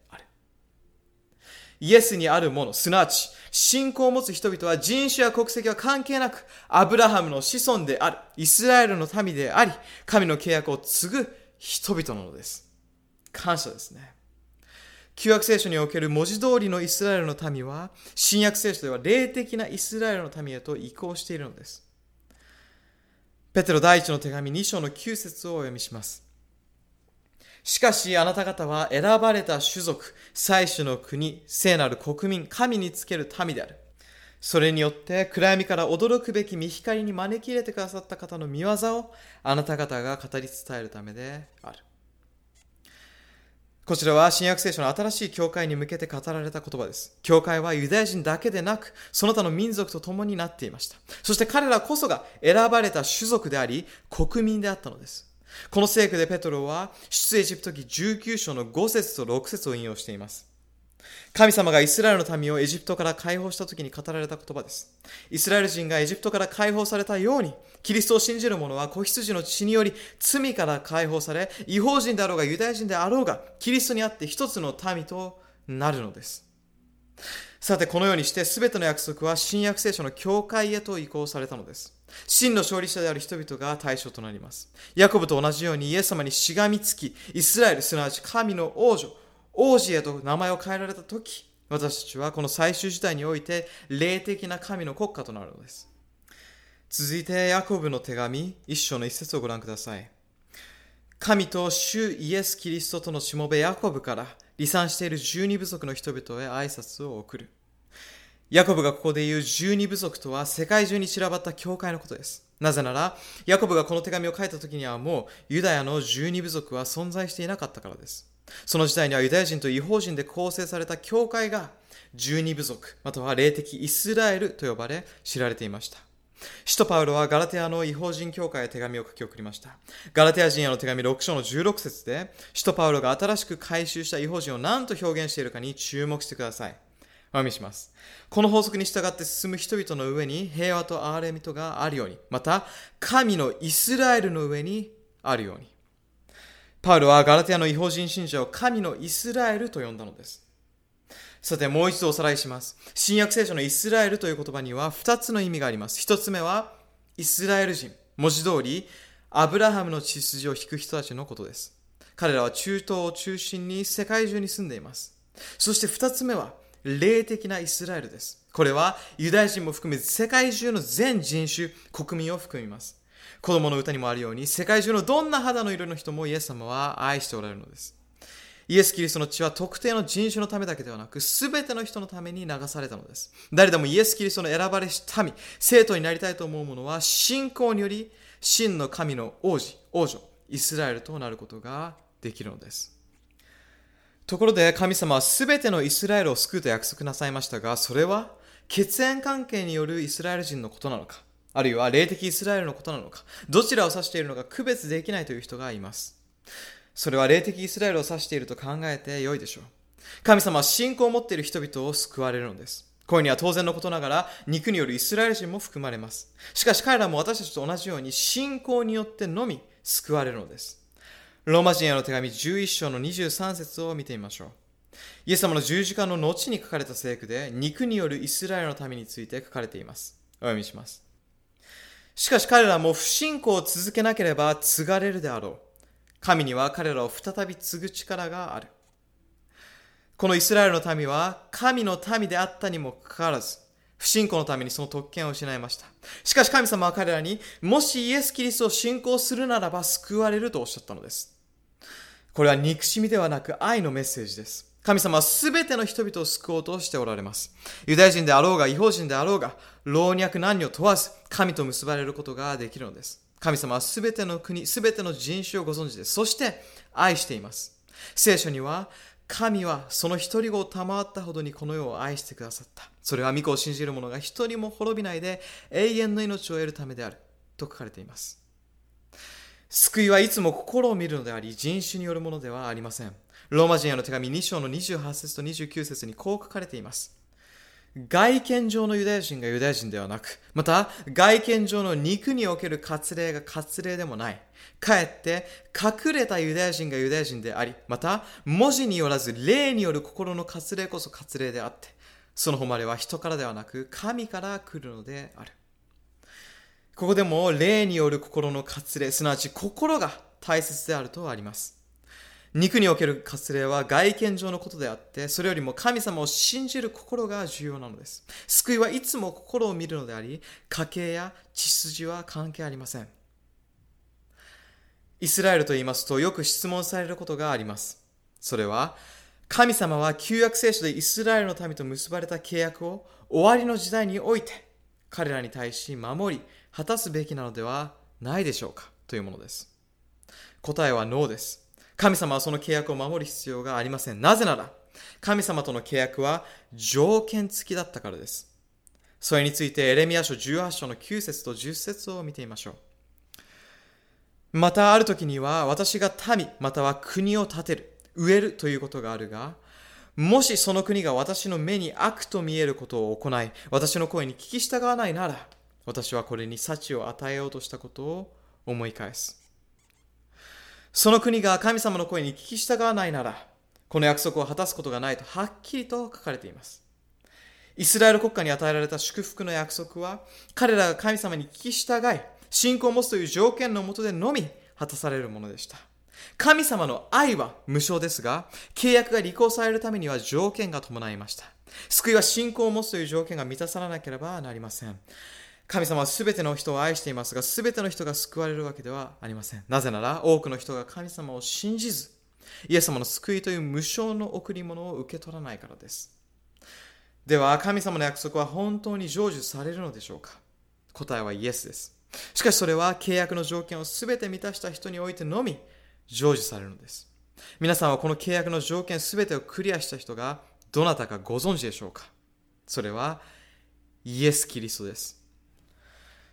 イエスにあるもの、すなわち、信仰を持つ人々は人種や国籍は関係なく、アブラハムの子孫である、イスラエルの民であり、神の契約を継ぐ人々なのです。感謝ですね。旧約聖書における文字通りのイスラエルの民は、新約聖書では霊的なイスラエルの民へと移行しているのです。ペテロ第一の手紙2章の9節をお読みします。しかしあなた方は選ばれた種族、祭司の国、聖なる国民、神につける民である。それによって暗闇から驚くべき見光に招き入れてくださった方の見業をあなた方が語り伝えるためである。こちらは新約聖書の新しい教会に向けて語られた言葉です。教会はユダヤ人だけでなく、その他の民族と共になっていました。そして彼らこそが選ばれた種族であり、国民であったのです。この聖句でペトロは、出エジプト記19章の5節と6節を引用しています。神様がイスラエルの民をエジプトから解放した時に語られた言葉です。イスラエル人がエジプトから解放されたように、キリストを信じる者は子羊の血により罪から解放され、違法人であろうがユダヤ人であろうが、キリストにあって一つの民となるのです。さて、このようにして全ての約束は新約聖書の教会へと移行されたのです。真の勝利者である人々が対象となります。ヤコブと同じようにイエス様にしがみつき、イスラエル、すなわち神の王女、王子へと名前を変えられた時、私たちはこの最終時代において霊的な神の国家となるのです。続いて、ヤコブの手紙、一章の一節をご覧ください。神と主イエス・キリストとのしもべヤコブから離散している十二部族の人々へ挨拶を送る。ヤコブがここで言う十二部族とは世界中に散らばった教会のことです。なぜなら、ヤコブがこの手紙を書いた時にはもうユダヤの十二部族は存在していなかったからです。その時代にはユダヤ人と違法人で構成された教会が十二部族、または霊的イスラエルと呼ばれ知られていました。使徒パウロはガラテアの違法人教会へ手紙を書き送りました。ガラテア人への手紙6章の16節で、使徒パウロが新しく回収した違法人を何と表現しているかに注目してください。お読みします。この法則に従って進む人々の上に平和と憐れみとがあるように、また神のイスラエルの上にあるように。パウロはガラテアの違法人信者を神のイスラエルと呼んだのです。さて、もう一度おさらいします。新約聖書のイスラエルという言葉には二つの意味があります。一つ目は、イスラエル人。文字通り、アブラハムの血筋を引く人たちのことです。彼らは中東を中心に世界中に住んでいます。そして二つ目は、霊的なイスラエルです。これはユダヤ人も含め世界中の全人種、国民を含みます。子供の歌にもあるように、世界中のどんな肌の色の人もイエス様は愛しておられるのです。イエス・キリストの血は特定の人種のためだけではなく、すべての人のために流されたのです。誰でもイエス・キリストの選ばれし民、生徒になりたいと思う者は、信仰により、真の神の王子、王女、イスラエルとなることができるのです。ところで神様はすべてのイスラエルを救うと約束なさいましたが、それは血縁関係によるイスラエル人のことなのか、あるいは霊的イスラエルのことなのか、どちらを指しているのか区別できないという人がいます。それは霊的イスラエルを指していると考えてよいでしょう。神様は信仰を持っている人々を救われるのです。こういうには当然のことながら肉によるイスラエル人も含まれます。しかし彼らも私たちと同じように信仰によってのみ救われるのです。ローマ人への手紙11章の23節を見てみましょう。イエス様の十字架の後に書かれた聖句で肉によるイスラエルの民について書かれています。お読みします。しかし彼らも不信仰を続けなければ継がれるであろう。神には彼らを再び継ぐ力がある。このイスラエルの民は神の民であったにもかかわらず、不信仰のためにその特権を失いました。しかし神様は彼らに、もしイエス・キリストを信仰するならば救われるとおっしゃったのです。これは憎しみではなく愛のメッセージです。神様はすべての人々を救おうとしておられます。ユダヤ人であろうが、違法人であろうが、老若男女問わず、神と結ばれることができるのです。神様はすべての国、すべての人種をご存知です。そして、愛しています。聖書には、神はその一人子を賜ったほどにこの世を愛してくださった。それは御子を信じる者が一人も滅びないで永遠の命を得るためである。と書かれています。救いはいつも心を見るのであり、人種によるものではありません。ローマ人への手紙2章の28節と29節にこう書かれています。外見上のユダヤ人がユダヤ人ではなく、また外見上の肉における割礼が割礼でもない。かえって隠れたユダヤ人がユダヤ人であり、また文字によらず霊による心の割礼こそ割礼であって、その誉れは人からではなく神から来るのである。ここでも霊による心の割礼、すなわち心が大切であるとあります。肉における割礼は外見上のことであって、それよりも神様を信じる心が重要なのです。救いはいつも心を見るのであり、家系や血筋は関係ありません。イスラエルと言いますとよく質問されることがあります。それは、神様は旧約聖書でイスラエルの民と結ばれた契約を終わりの時代において彼らに対し守り果たすべきなのではないでしょうかというものです。答えはノーです。神様はその契約を守る必要がありません。なぜなら、神様との契約は条件付きだったからです。それについてエレミア書18章の9節と10節を見てみましょう。またある時には私が民または国を建てる、植えるということがあるが、もしその国が私の目に悪と見えることを行い、私の声に聞き従わないなら、私はこれに幸を与えようとしたことを思い返す。その国が神様の声に聞き従わないなら、この約束を果たすことがないとはっきりと書かれています。イスラエル国家に与えられた祝福の約束は、彼らが神様に聞き従い、信仰を持つという条件のもとでのみ果たされるものでした。神様の愛は無償ですが、契約が履行されるためには条件が伴いました。救いは信仰を持つという条件が満たされなければなりません。神様は全ての人を愛していますが、全ての人が救われるわけではありません。なぜなら、多くの人が神様を信じず、イエス様の救いという無償の贈り物を受け取らないからです。では、神様の約束は本当に成就されるのでしょうか？答えはイエスです。しかしそれは契約の条件を全て満たした人においてのみ成就されるのです。皆さんはこの契約の条件全てをクリアした人がどなたかご存知でしょうか？それはイエス・キリストです。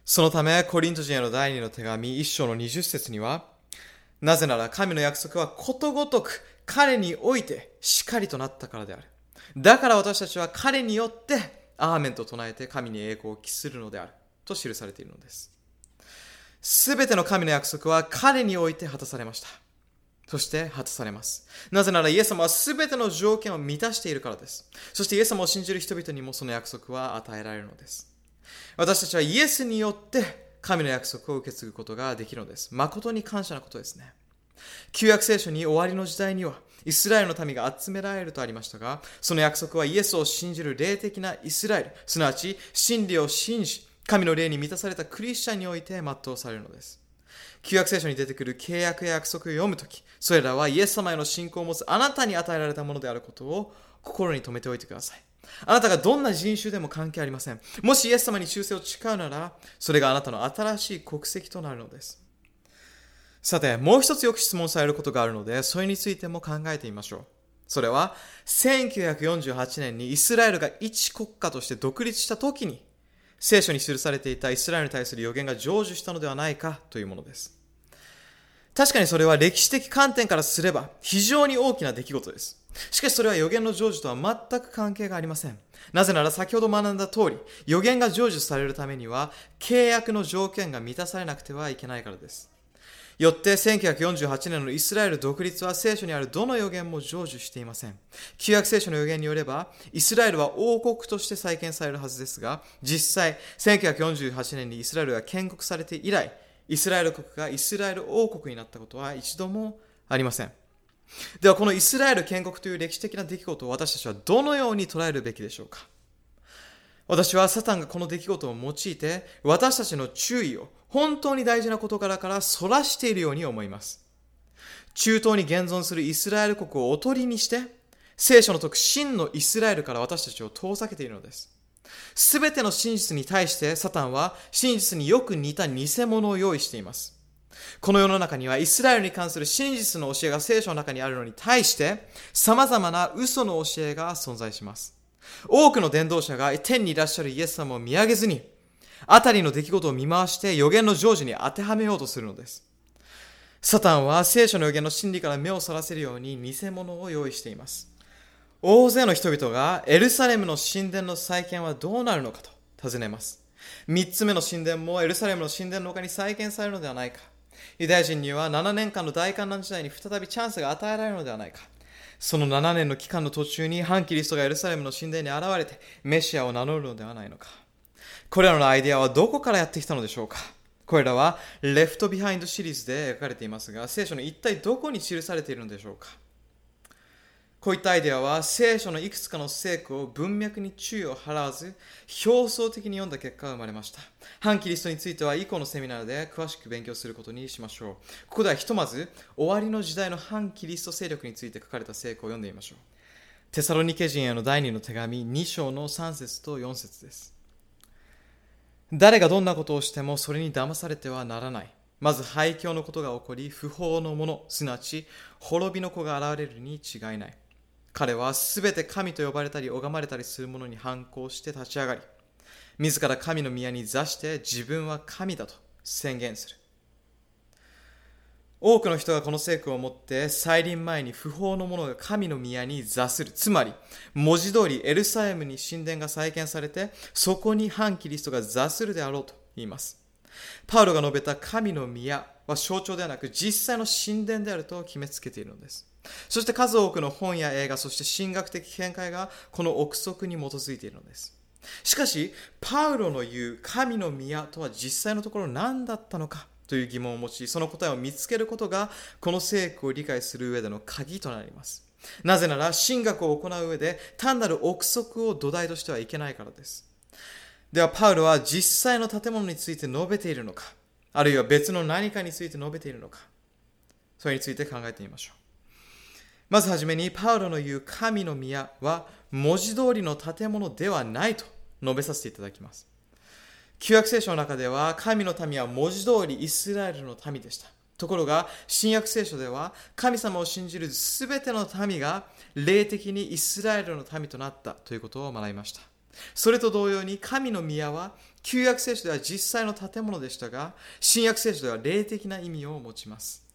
そのため、コリント人への第二の手紙一章の20節には、なぜなら神の約束はことごとく彼においてしかりとなったからである。だから私たちは彼によってアーメンと唱えて神に栄光を期するのである。と記されているのです。すべての神の約束は彼において果たされました。そして果たされます。なぜならイエス様はすべての条件を満たしているからです。そしてイエス様を信じる人々にもその約束は与えられるのです。私たちはイエスによって神の約束を受け継ぐことができるのです。誠に感謝なことですね。旧約聖書に終わりの時代には、イスラエルの民が集められるとありましたが、その約束はイエスを信じる霊的なイスラエル、すなわち真理を信じ、神の霊に満たされたクリスチャンにおいて全うされるのです。旧約聖書に出てくる契約や約束を読むとき、それらはイエス様への信仰を持つあなたに与えられたものであることを心に留めておいてください。あなたがどんな人種でも関係ありません。もしイエス様に忠誠を誓うなら、それがあなたの新しい国籍となるのです。さて、もう一つよく質問されることがあるので、それについても考えてみましょう。それは、1948年にイスラエルが一国家として独立した時に、聖書に記されていたイスラエルに対する予言が成就したのではないかというものです。確かにそれは歴史的観点からすれば非常に大きな出来事です。しかしそれは予言の成就とは全く関係がありません。なぜなら先ほど学んだ通り、予言が成就されるためには契約の条件が満たされなくてはいけないからです。よって1948年のイスラエル独立は聖書にあるどの予言も成就していません。旧約聖書の予言によれば、イスラエルは王国として再建されるはずですが、実際1948年にイスラエルが建国されて以来、イスラエル国がイスラエル王国になったことは一度もありません。ではこのイスラエル建国という歴史的な出来事を私たちはどのように捉えるべきでしょうか？私はサタンがこの出来事を用いて私たちの注意を本当に大事な事柄から逸らしているように思います。中東に現存するイスラエル国をおとりにして聖書の説く真のイスラエルから私たちを遠ざけているのです。すべての真実に対してサタンは真実によく似た偽物を用意しています。この世の中にはイスラエルに関する真実の教えが聖書の中にあるのに対して様々な嘘の教えが存在します。多くの伝道者が天にいらっしゃるイエス様を見上げずに、あたりの出来事を見回して予言の成就に当てはめようとするのです。サタンは聖書の予言の真理から目をそらせるように偽物を用意しています。大勢の人々がエルサレムの神殿の再建はどうなるのかと尋ねます。三つ目の神殿もエルサレムの神殿の丘に再建されるのではないか。ユダヤ人には7年間の大患難時代に再びチャンスが与えられるのではないか。その7年の期間の途中に反キリストがエルサレムの神殿に現れてメシアを名乗るのではないのか。これらのアイデアはどこからやってきたのでしょうかこれらはレフトビハインドシリーズで描かれていますが、聖書の一体どこに記されているのでしょうかこういったアイデアは聖書のいくつかの聖句を文脈に注意を払わず表層的に読んだ結果が生まれました。反キリストについては以降のセミナーで詳しく勉強することにしましょう。ここではひとまず終わりの時代の反キリスト勢力について書かれた聖句を読んでみましょう。テサロニケ人への第2の手紙2章の3節と4節です。誰がどんなことをしてもそれに騙されてはならない。まず廃墟のことが起こり、不法のもの、すなわち滅びの子が現れるに違いない。彼はすべて神と呼ばれたり拝まれたりする者に反抗して立ち上がり、自ら神の宮に座して自分は神だと宣言する。多くの人がこの聖句を持って再臨前に不法の者が神の宮に座する。つまり、文字通りエルサレムに神殿が再建されて、そこに反キリストが座するであろうと言います。パウロが述べた神の宮は象徴ではなく実際の神殿であると決めつけているのです。そして数多くの本や映画、そして神学的見解がこの憶測に基づいているのです。しかし、パウロの言う神の宮とは実際のところ何だったのかという疑問を持ち、その答えを見つけることが、この聖句を理解する上での鍵となります。なぜなら、神学を行う上で、単なる憶測を土台としてはいけないからです。では、パウロは実際の建物について述べているのか、あるいは別の何かについて述べているのか、それについて考えてみましょう。まずはじめに、パウロの言う神の宮は、文字通りの建物ではないと述べさせていただきます。旧約聖書の中では神の民は文字通りイスラエルの民でした。ところが、新約聖書では神様を信じるすべての民が霊的にイスラエルの民となったということを学びました。それと同様に神の宮は旧約聖書では実際の建物でしたが、新約聖書では霊的な意味を持ちます。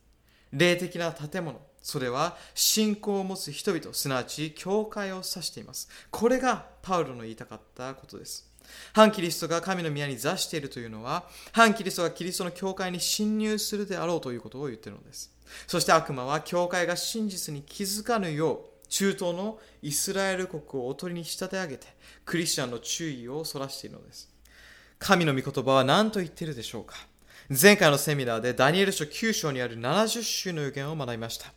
霊的な建物、それは信仰を持つ人々、すなわち教会を指しています。これがパウロの言いたかったことです。反キリストが神の宮に座しているというのは、反キリストがキリストの教会に侵入するであろうということを言っているのです。そして悪魔は教会が真実に気づかぬよう、中東のイスラエル国をおとりに仕立て上げて、クリスチャンの注意をそらしているのです。神の御言葉は何と言っているでしょうか前回のセミナーでダニエル書9章にある70週の予言を学びました。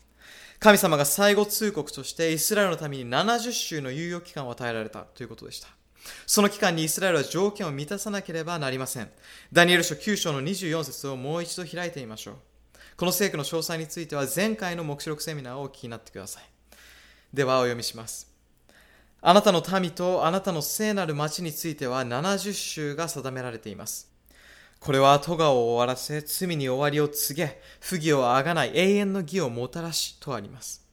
神様が最後通告としてイスラエルのために70週の猶予期間を与えられたということでした。その期間にイスラエルは条件を満たさなければなりません。ダニエル書9章の24節をもう一度開いてみましょう。この聖句の詳細については前回の目視録セミナーをお聞きになってください。ではお読みします。あなたの民とあなたの聖なる町については70州が定められています。これは咎を終わらせ、罪に終わりを告げ、不義をあがない永遠の義をもたらしとあります。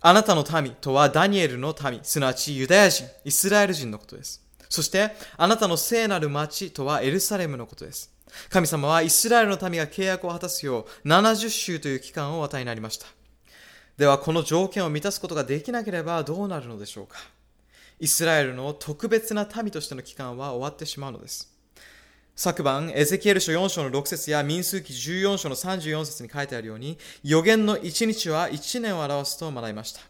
あなたの民とはダニエルの民、すなわちユダヤ人、イスラエル人のことです。そして、あなたの聖なる町とはエルサレムのことです。神様はイスラエルの民が契約を果たすよう70週という期間を与えになりました。では、この条件を満たすことができなければどうなるのでしょうかイスラエルの特別な民としての期間は終わってしまうのです。昨晩、エゼキエル書4章の6節や民数記14章の34節に書いてあるように、予言の1日は1年を表すと学びました。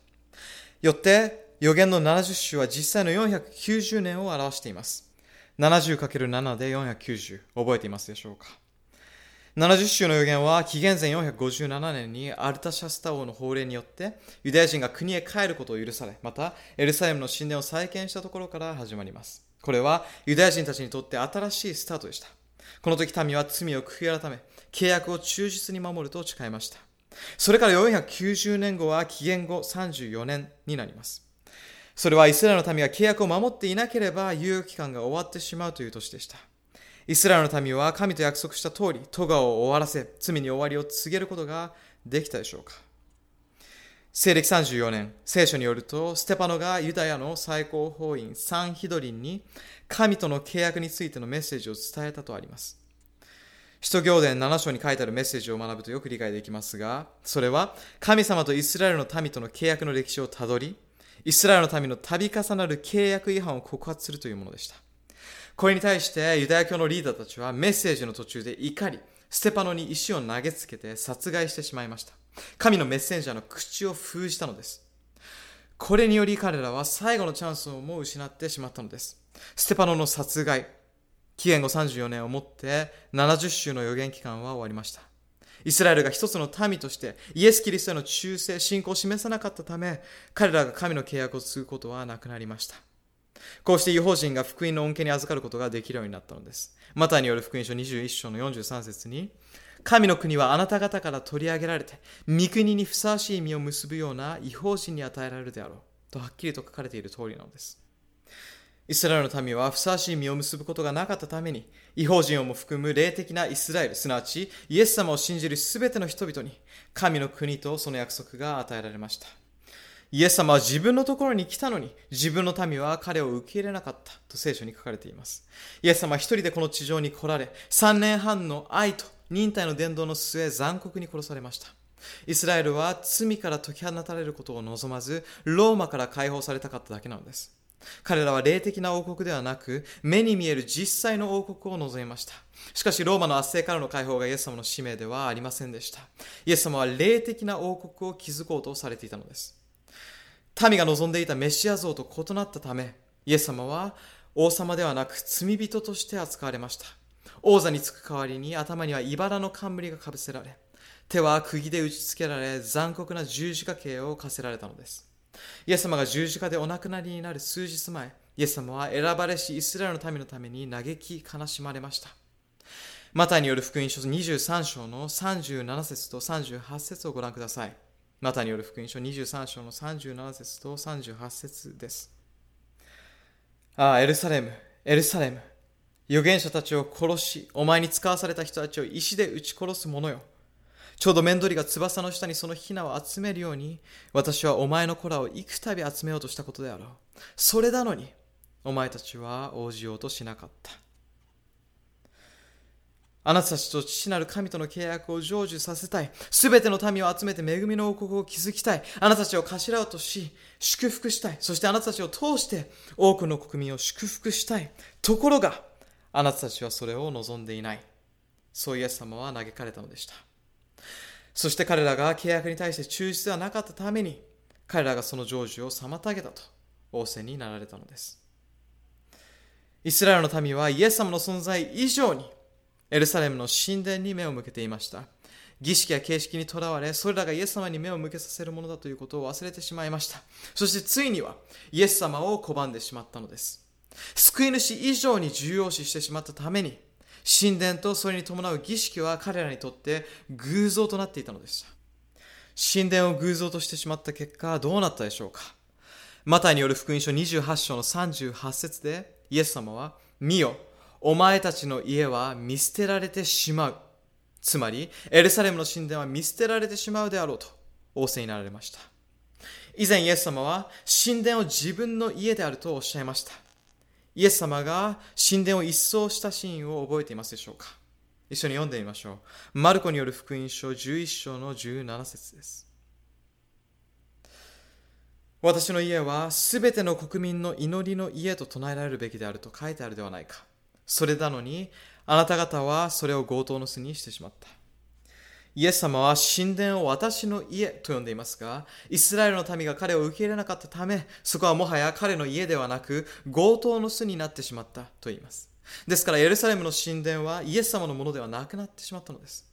よって、予言の70週は実際の490年を表しています。70×7 で490。覚えていますでしょうか？70週の予言は紀元前457年にアルタシャスタ王の法令によってユダヤ人が国へ帰ることを許され、またエルサレムの神殿を再建したところから始まります。これはユダヤ人たちにとって新しいスタートでした。この時民は罪を悔い改め、契約を忠実に守ると誓いました。それから490年後は紀元後34年になります。それはイスラエルの民が契約を守っていなければ猶予期間が終わってしまうという年でした。イスラエルの民は神と約束した通り、トガを終わらせ、罪に終わりを告げることができたでしょうか。西暦34年、聖書によると、ステパノがユダヤの最高法院サンヒドリンに神との契約についてのメッセージを伝えたとあります。使徒行伝7章に書いてあるメッセージを学ぶとよく理解できますが、それは神様とイスラエルの民との契約の歴史をたどり、イスラエルの民の度重なる契約違反を告発するというものでした。これに対してユダヤ教のリーダーたちはメッセージの途中で怒り、ステパノに石を投げつけて殺害してしまいました。神のメッセンジャーの口を封じたのです。これにより彼らは最後のチャンスをもう失ってしまったのです。ステパノの殺害、紀元後34年をもって70週の予言期間は終わりました。イスラエルが一つの民としてイエス・キリストへの忠誠、信仰を示さなかったため、彼らが神の契約を継ぐことはなくなりました。こうして違法人が福音の恩恵に預かることができるようになったのです。マタイによる福音書21章の43節に、神の国はあなた方から取り上げられて、御国にふさわしい実を結ぶような違法人に与えられるであろう。とはっきりと書かれている通りなのです。イスラエルの民はふさわしい実を結ぶことがなかったために、違法人をも含む霊的なイスラエル、すなわちイエス様を信じるすべての人々に、神の国とその約束が与えられました。イエス様は自分のところに来たのに、自分の民は彼を受け入れなかったと聖書に書かれています。イエス様は一人でこの地上に来られ、3年半の愛と忍耐の伝道の末、残酷に殺されました。イスラエルは罪から解き放たれることを望まず、ローマから解放されたかっただけなのです。彼らは霊的な王国ではなく、目に見える実際の王国を望みました。しかし、ローマの圧政からの解放がイエス様の使命ではありませんでした。イエス様は霊的な王国を築こうとされていたのです。民が望んでいたメシア像と異なったため、イエス様は王様ではなく罪人として扱われました。王座につく代わりに頭には茨の冠がかぶせられ、手は釘で打ちつけられ、残酷な十字架刑を課せられたのです。イエス様が十字架でお亡くなりになる数日前、イエス様は選ばれしイスラエルの民のために嘆き悲しまれました。マタイによる福音書23章の37節と38節をご覧ください。マタイによる福音書23章の37節と38節です。ああ、エルサレム、エルサレム。預言者たちを殺し、お前に使わされた人たちを石で撃ち殺す者よ。ちょうど面取りが翼の下にそのヒナを集めるように、私はお前の子らを幾度集めようとしたことであろう。それなのに、お前たちは応じようとしなかった。あなたたちと父なる神との契約を成就させたい。すべての民を集めて恵みの王国を築きたい。あなたたちを頭をとし、祝福したい。そしてあなたたちを通して多くの国民を祝福したい。ところが、あなたたちはそれを望んでいない。そうイエス様は嘆かれたのでした。そして彼らが契約に対して忠実ではなかったために、彼らがその成就を妨げたと仰せになられたのです。イスラエルの民はイエス様の存在以上にエルサレムの神殿に目を向けていました。儀式や形式にとらわれ、それらがイエス様に目を向けさせるものだということを忘れてしまいました。そしてついにはイエス様を拒んでしまったのです。救い主以上に重要視してしまったために、神殿とそれに伴う儀式は彼らにとって偶像となっていたのでした。神殿を偶像としてしまった結果、どうなったでしょうかマタイによる福音書28章の38節で、イエス様は、見よ、お前たちの家は見捨てられてしまう。つまり、エルサレムの神殿は見捨てられてしまうであろうと仰せになられました。以前イエス様は神殿を自分の家であるとおっしゃいました。イエス様が神殿を一掃したシーンを覚えていますでしょうか？一緒に読んでみましょう。マルコによる福音書11章の17節です。私の家はすべての国民の祈りの家と唱えられるべきであると書いてあるではないか。それなのに、あなた方はそれを強盗の巣にしてしまった。イエス様は神殿を私の家と呼んでいますが、イスラエルの民が彼を受け入れなかったため、そこはもはや彼の家ではなく、強盗の巣になってしまったと言います。ですから、エルサレムの神殿はイエス様のものではなくなってしまったのです。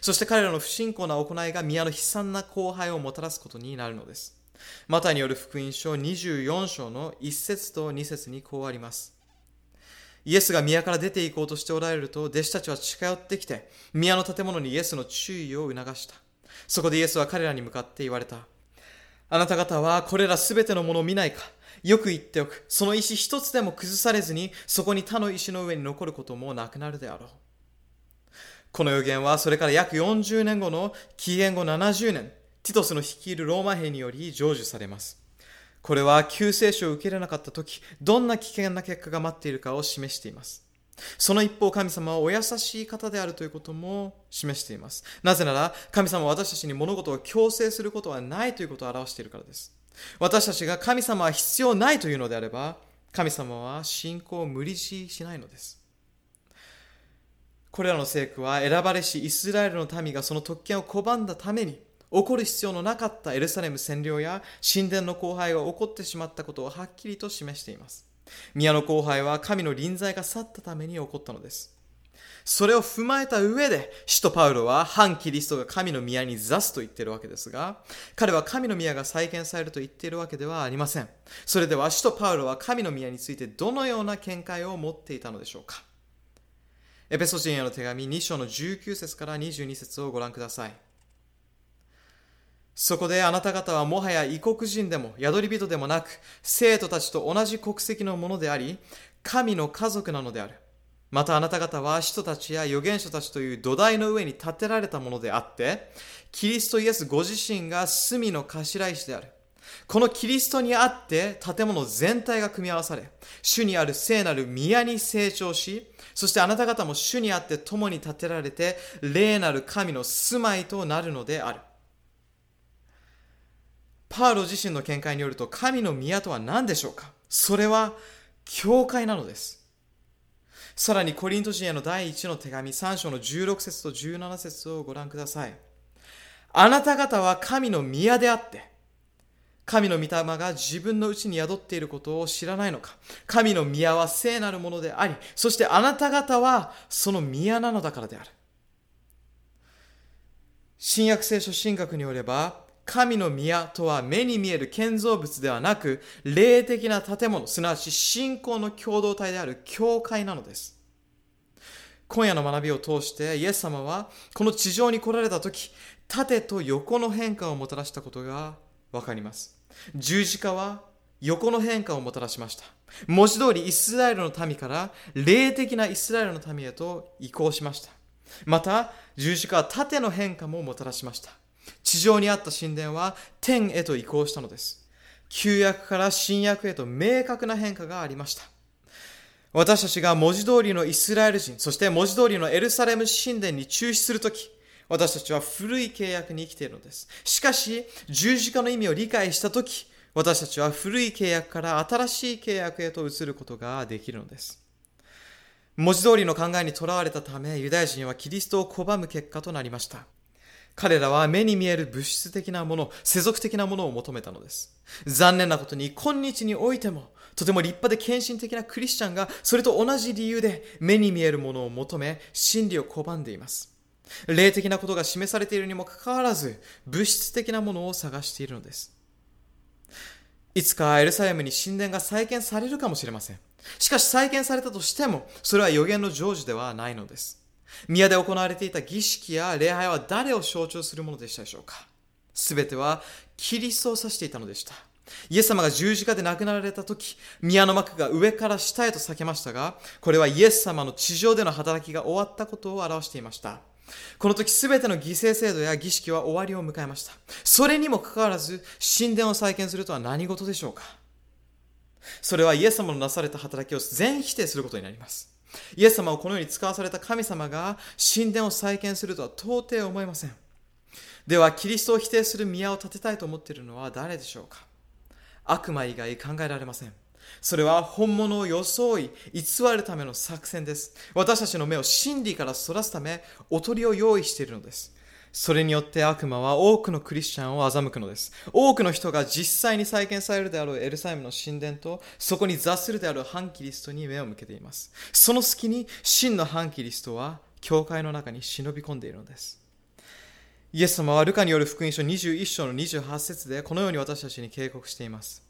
そして彼らの不信仰な行いが宮の悲惨な後輩をもたらすことになるのです。マタイによる福音書24章の1節と2節にこうあります。イエスが宮から出て行こうとしておられると、弟子たちは近寄ってきて、宮の建物にイエスの注意を促した。そこでイエスは彼らに向かって言われた。あなた方はこれらすべてのものを見ないかよく言っておく。その石一つでも崩されずに、そこに他の石の上に残ることもなくなるであろう。この予言はそれから約40年後の紀元後70年、ティトスの率いるローマ兵により成就されます。これは救世主を受け入れなかった時、どんな危険な結果が待っているかを示しています。その一方、神様はお優しい方であるということも示しています。なぜなら、神様は私たちに物事を強制することはないということを表しているからです。私たちが神様は必要ないというのであれば、神様は信仰を無理強いしないのです。これらの聖句は選ばれしイスラエルの民がその特権を拒んだために起こる必要のなかったエルサレム占領や神殿の荒廃が起こってしまったことをはっきりと示しています。宮の荒廃は神の臨在が去ったために起こったのです。それを踏まえた上で、使徒パウロは反キリストが神の宮に座すと言っているわけですが、彼は神の宮が再建されると言っているわけではありません。それでは使徒パウロは神の宮についてどのような見解を持っていたのでしょうかエペソ人への手紙2章の19節から22節をご覧ください。そこであなた方はもはや異国人でも宿り人でもなく、生徒たちと同じ国籍のものであり、神の家族なのである。またあなた方は使徒たちや預言者たちという土台の上に建てられたものであって、キリストイエスご自身が隅の頭石である。このキリストにあって建物全体が組み合わされ、主にある聖なる宮に成長し、そしてあなた方も主にあって共に建てられて、霊なる神の住まいとなるのである。パウロ自身の見解によると、神の宮とは何でしょうか？それは、教会なのです。さらにコリント人への第1の手紙3章の16節と17節をご覧ください。あなた方は神の宮であって、神の御霊が自分のうちに宿っていることを知らないのか？神の宮は聖なるものであり、そしてあなた方はその宮なのだからである。新約聖書神学によれば、神の宮とは目に見える建造物ではなく、霊的な建物、すなわち信仰の共同体である教会なのです。今夜の学びを通してイエス様はこの地上に来られた時縦と横の変化をもたらしたことがわかります十字架は横の変化をもたらしました。文字通りイスラエルの民から霊的なイスラエルの民へと移行しました。また、十字架は縦の変化ももたらしました。地上にあった神殿は天へと移行したのです。旧約から新約へと明確な変化がありました。私たちが文字通りのイスラエル人、そして文字通りのエルサレム神殿に中止するとき、私たちは古い契約に生きているのです。しかし、十字架の意味を理解したとき、私たちは古い契約から新しい契約へと移ることができるのです。文字通りの考えにとらわれたため、ユダヤ人はキリストを拒む結果となりました。彼らは目に見える物質的なもの、世俗的なものを求めたのです。残念なことに、今日においても、とても立派で献身的なクリスチャンが、それと同じ理由で目に見えるものを求め、真理を拒んでいます。霊的なことが示されているにもかかわらず、物質的なものを探しているのです。いつかエルサレムに神殿が再建されるかもしれません。しかし再建されたとしても、それは予言の成就ではないのです。宮で行われていた儀式や礼拝は誰を象徴するものでしたでしょうか？すべてはキリストを指していたのでした。イエス様が十字架で亡くなられた時、宮の幕が上から下へと裂けましたが、これはイエス様の地上での働きが終わったことを表していました。この時すべての犠牲制度や儀式は終わりを迎えました。それにもかかわらず、神殿を再建するとは何事でしょうか？それはイエス様のなされた働きを全否定することになります。イエス様をこのように使わされた神様が神殿を再建するとは到底思えません。では、キリストを否定する宮を建てたいと思っているのは誰でしょうか？悪魔以外考えられません。それは本物を装い、偽るための作戦です。私たちの目を真理からそらすため、おとりを用意しているのです。それによって悪魔は多くのクリスチャンを欺くのです。多くの人が実際に再建されるであろうエルサレムの神殿と、そこに座するである反キリストに目を向けています。その隙に真の反キリストは教会の中に忍び込んでいるのです。イエス様はルカによる福音書21章の28節でこのように私たちに警告しています。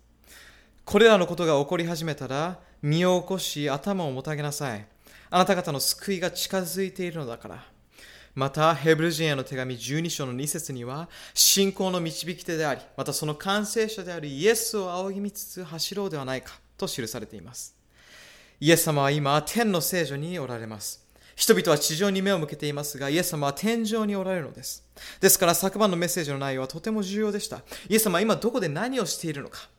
これらのことが起こり始めたら、身を起こし頭をもたげなさい。あなた方の救いが近づいているのだから。また、ヘブル人への手紙12章の2節には、信仰の導き手であり、またその完成者であるイエスを仰ぎ見つつ走ろうではないかと記されています。イエス様は今、天の聖女におられます。人々は地上に目を向けていますが、イエス様は天上におられるのです。ですから昨晩のメッセージの内容はとても重要でした。イエス様は今どこで何をしているのか。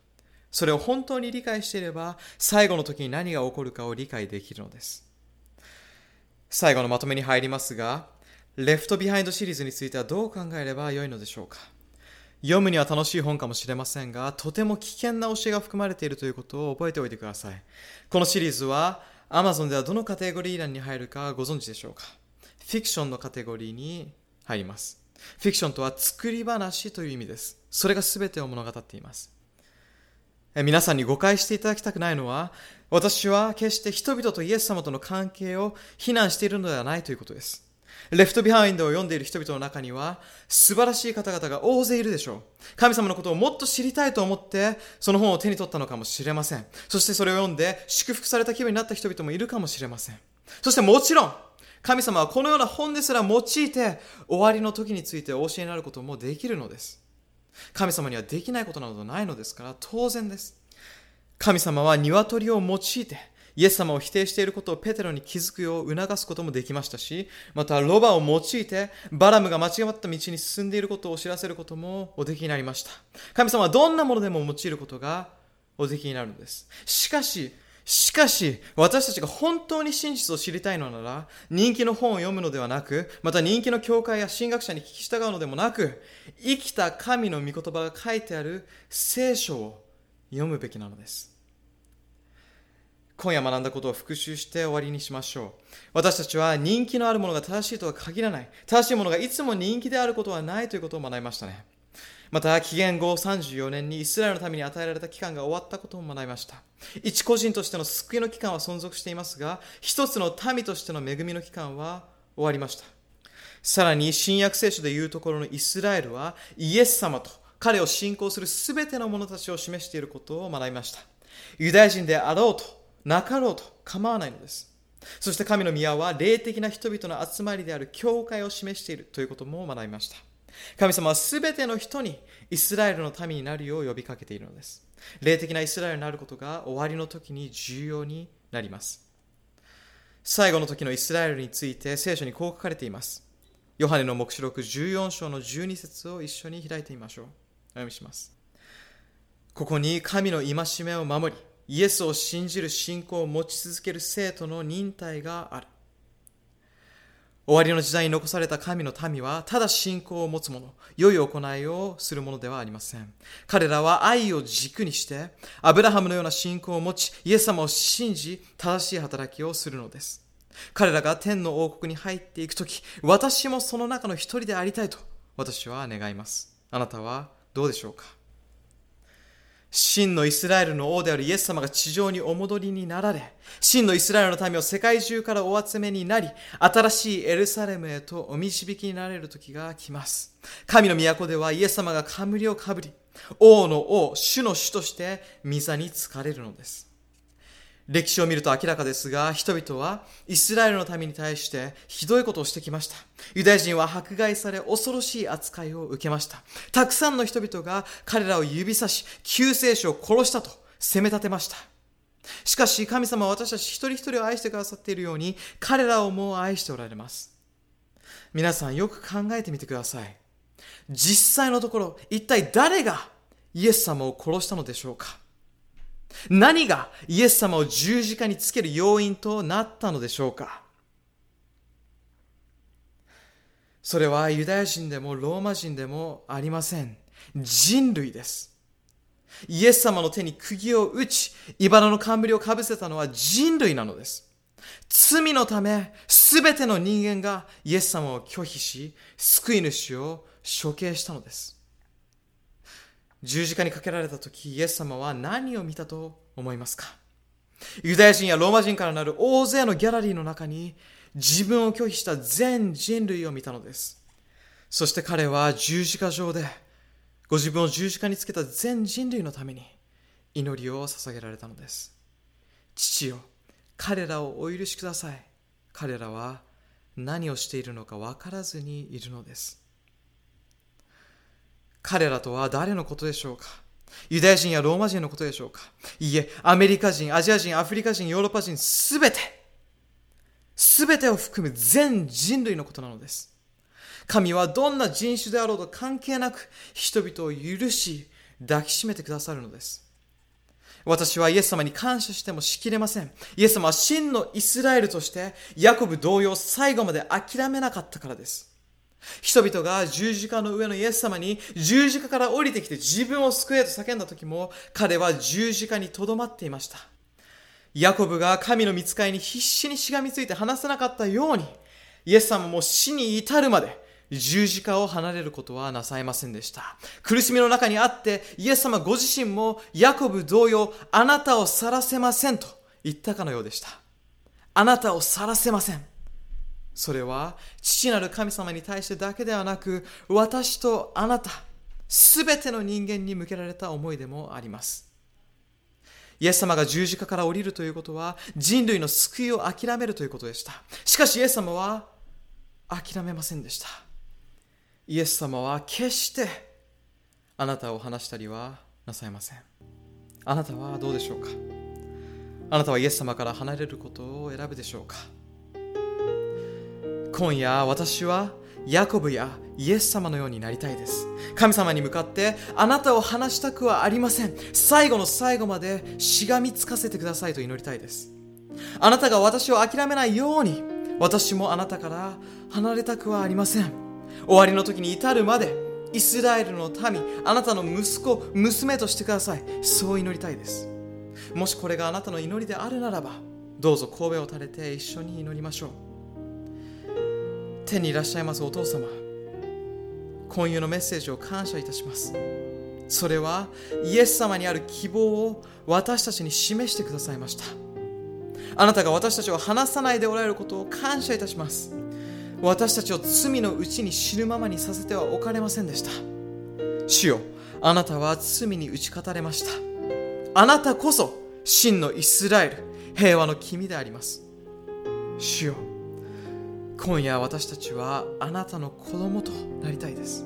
それを本当に理解していれば、最後の時に何が起こるかを理解できるのです。最後のまとめに入りますが、レフトビハインドシリーズについてはどう考えればよいのでしょうか？読むには楽しい本かもしれませんが、とても危険な教えが含まれているということを覚えておいてください。このシリーズは Amazon ではどのカテゴリー欄に入るかご存知でしょうか？フィクションのカテゴリーに入ります。フィクションとは作り話という意味です。それが全てを物語っています。皆さんに誤解していただきたくないのは、私は決して人々とイエス様との関係を非難しているのではないということです。レフトビハインドを読んでいる人々の中には素晴らしい方々が大勢いるでしょう。神様のことをもっと知りたいと思ってその本を手に取ったのかもしれません。そしてそれを読んで祝福された気分になった人々もいるかもしれません。そしてもちろん神様はこのような本ですら用いて終わりの時についてお教えになることもできるのです。神様にはできないことなどないのですから当然です。神様は鶏を用いてイエス様を否定していることをペテロに気づくよう促すこともできましたし、またロバを用いてバラムが間違った道に進んでいることを知らせることもおできになりました。神様はどんなものでも用いることがおできになるのです。しかし、しかし、私たちが本当に真実を知りたいのなら、人気の本を読むのではなく、また人気の教会や神学者に聞き従うのでもなく、生きた神の御言葉が書いてある聖書を読むべきなのです。今夜学んだことを復習して終わりにしましょう。私たちは人気のあるものが正しいとは限らない。正しいものがいつも人気であることはないということを学びましたね。また、紀元後34年にイスラエルのために与えられた期間が終わったことも学びました。一個人としての救いの期間は存続していますが、一つの民としての恵みの期間は終わりました。さらに、新約聖書でいうところのイスラエルは、イエス様と彼を信仰するすべての者たちを示していることを学びました。ユダヤ人であろうと、なかろうと構わないのです。そして神の宮は霊的な人々の集まりである教会を示しているということも学びました。神様はすべての人にイスラエルの民になるよう呼びかけているのです。霊的なイスラエルになることが終わりの時に重要になります。最後の時のイスラエルについて聖書にこう書かれています。ヨハネの目視録14章の12節を一緒に開いてみましょう。お読みします。ここに神の戒めを守り、イエスを信じる信仰を持ち続ける生徒の忍耐がある。終わりの時代に残された神の民は、ただ信仰を持つ者、良い行いをするものではありません。彼らは愛を軸にして、アブラハムのような信仰を持ち、イエス様を信じ、正しい働きをするのです。彼らが天の王国に入っていくとき、私もその中の一人でありたいと、私は願います。あなたはどうでしょうか？真のイスラエルの王であるイエス様が地上にお戻りになられ、真のイスラエルの民を世界中からお集めになり、新しいエルサレムへとお導きになれる時が来ます。神の都ではイエス様が冠をかぶり、王の王、主の主として御座に疲れるのです。歴史を見ると明らかですが、人々はイスラエルの民に対してひどいことをしてきました。ユダヤ人は迫害され恐ろしい扱いを受けました。たくさんの人々が彼らを指さし、救世主を殺したと責め立てました。しかし神様は私たち一人一人を愛してくださっているように、彼らをもう愛しておられます。皆さんよく考えてみてください。実際のところ、一体誰がイエス様を殺したのでしょうか何がイエス様を十字架につける要因となったのでしょうか？それはユダヤ人でもローマ人でもありません。人類です。イエス様の手に釘を打ち、茨の冠をかぶせたのは人類なのです。罪のため、すべての人間がイエス様を拒否し、救い主を処刑したのです。十字架にかけられた時、イエス様は何を見たと思いますか？ユダヤ人やローマ人からなる大勢のギャラリーの中に自分を拒否した全人類を見たのです。そして彼は十字架上でご自分を十字架につけた全人類のために祈りを捧げられたのです。父よ、彼らをお許しください。彼らは何をしているのか分からずにいるのです。彼らとは誰のことでしょうか？ユダヤ人やローマ人のことでしょうか？いいえ、アメリカ人、アジア人、アフリカ人、ヨーロッパ人、すべて、すべてを含む全人類のことなのです。神はどんな人種であろうと関係なく人々を許し抱きしめてくださるのです。私はイエス様に感謝してもしきれません。イエス様は真のイスラエルとしてヤコブ同様最後まで諦めなかったからです。人々が十字架の上のイエス様に十字架から降りてきて自分を救えと叫んだ時も彼は十字架にとどまっていました。ヤコブが神の見つかりに必死にしがみついて離せなかったようにイエス様も死に至るまで十字架を離れることはなさいませんでした。苦しみの中にあってイエス様ご自身もヤコブ同様あなたを去らせませんと言ったかのようでした。あなたを去らせません。それは父なる神様に対してだけではなく私とあなたすべての人間に向けられた思いでもあります。イエス様が十字架から降りるということは人類の救いを諦めるということでした。しかしイエス様は諦めませんでした。イエス様は決してあなたを話したりはなさいません。あなたはどうでしょうか？あなたはイエス様から離れることを選ぶでしょうか？今夜私はヤコブやイエス様のようになりたいです。神様に向かってあなたを話したくはありません。最後の最後までしがみつかせてくださいと祈りたいです。あなたが私を諦めないように私もあなたから離れたくはありません。終わりの時に至るまでイスラエルの民あなたの息子娘としてください。そう祈りたいです。もしこれがあなたの祈りであるならばどうぞ神戸を垂れて一緒に祈りましょう。天にいらっしゃいますお父様。今夜のメッセージを感謝いたします。それはイエス様にある希望を私たちに示してくださいました。あなたが私たちを離さないでおられることを感謝いたします。私たちを罪のうちに死ぬままにさせてはおかれませんでした。主よあなたは罪に打ち勝たれました。あなたこそ真のイスラエル平和の君であります。主よ今夜私たちはあなたの子供となりたいです。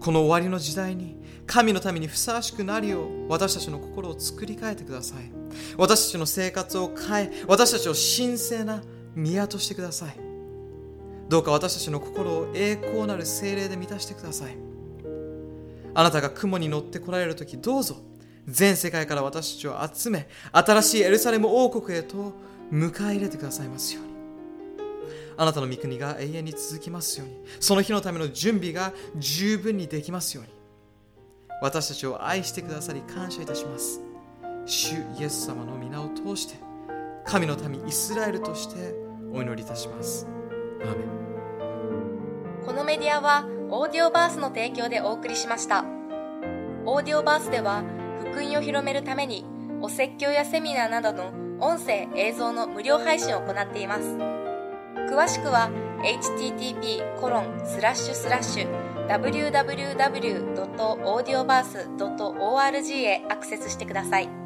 この終わりの時代に神のためにふさわしくなるよう私たちの心を作り変えてください。私たちの生活を変え私たちを神聖な宮としてください。どうか私たちの心を栄光なる精霊で満たしてください。あなたが雲に乗って来られる時どうぞ全世界から私たちを集め新しいエルサレム王国へと迎え入れてくださいますように。あなたの御国が永遠に続きますように。その日のための準備が十分にできますように。私たちを愛してくださり感謝いたします。主イエス様の皆を通して神の民イスラエルとしてお祈りいたします。アーメン。このメディアはオーディオバースの提供でお送りしました。オーディオバースでは福音を広めるためにお説教やセミナーなどの音声映像の無料配信を行っています。詳しくは http://www.audioverse.org へアクセスしてください。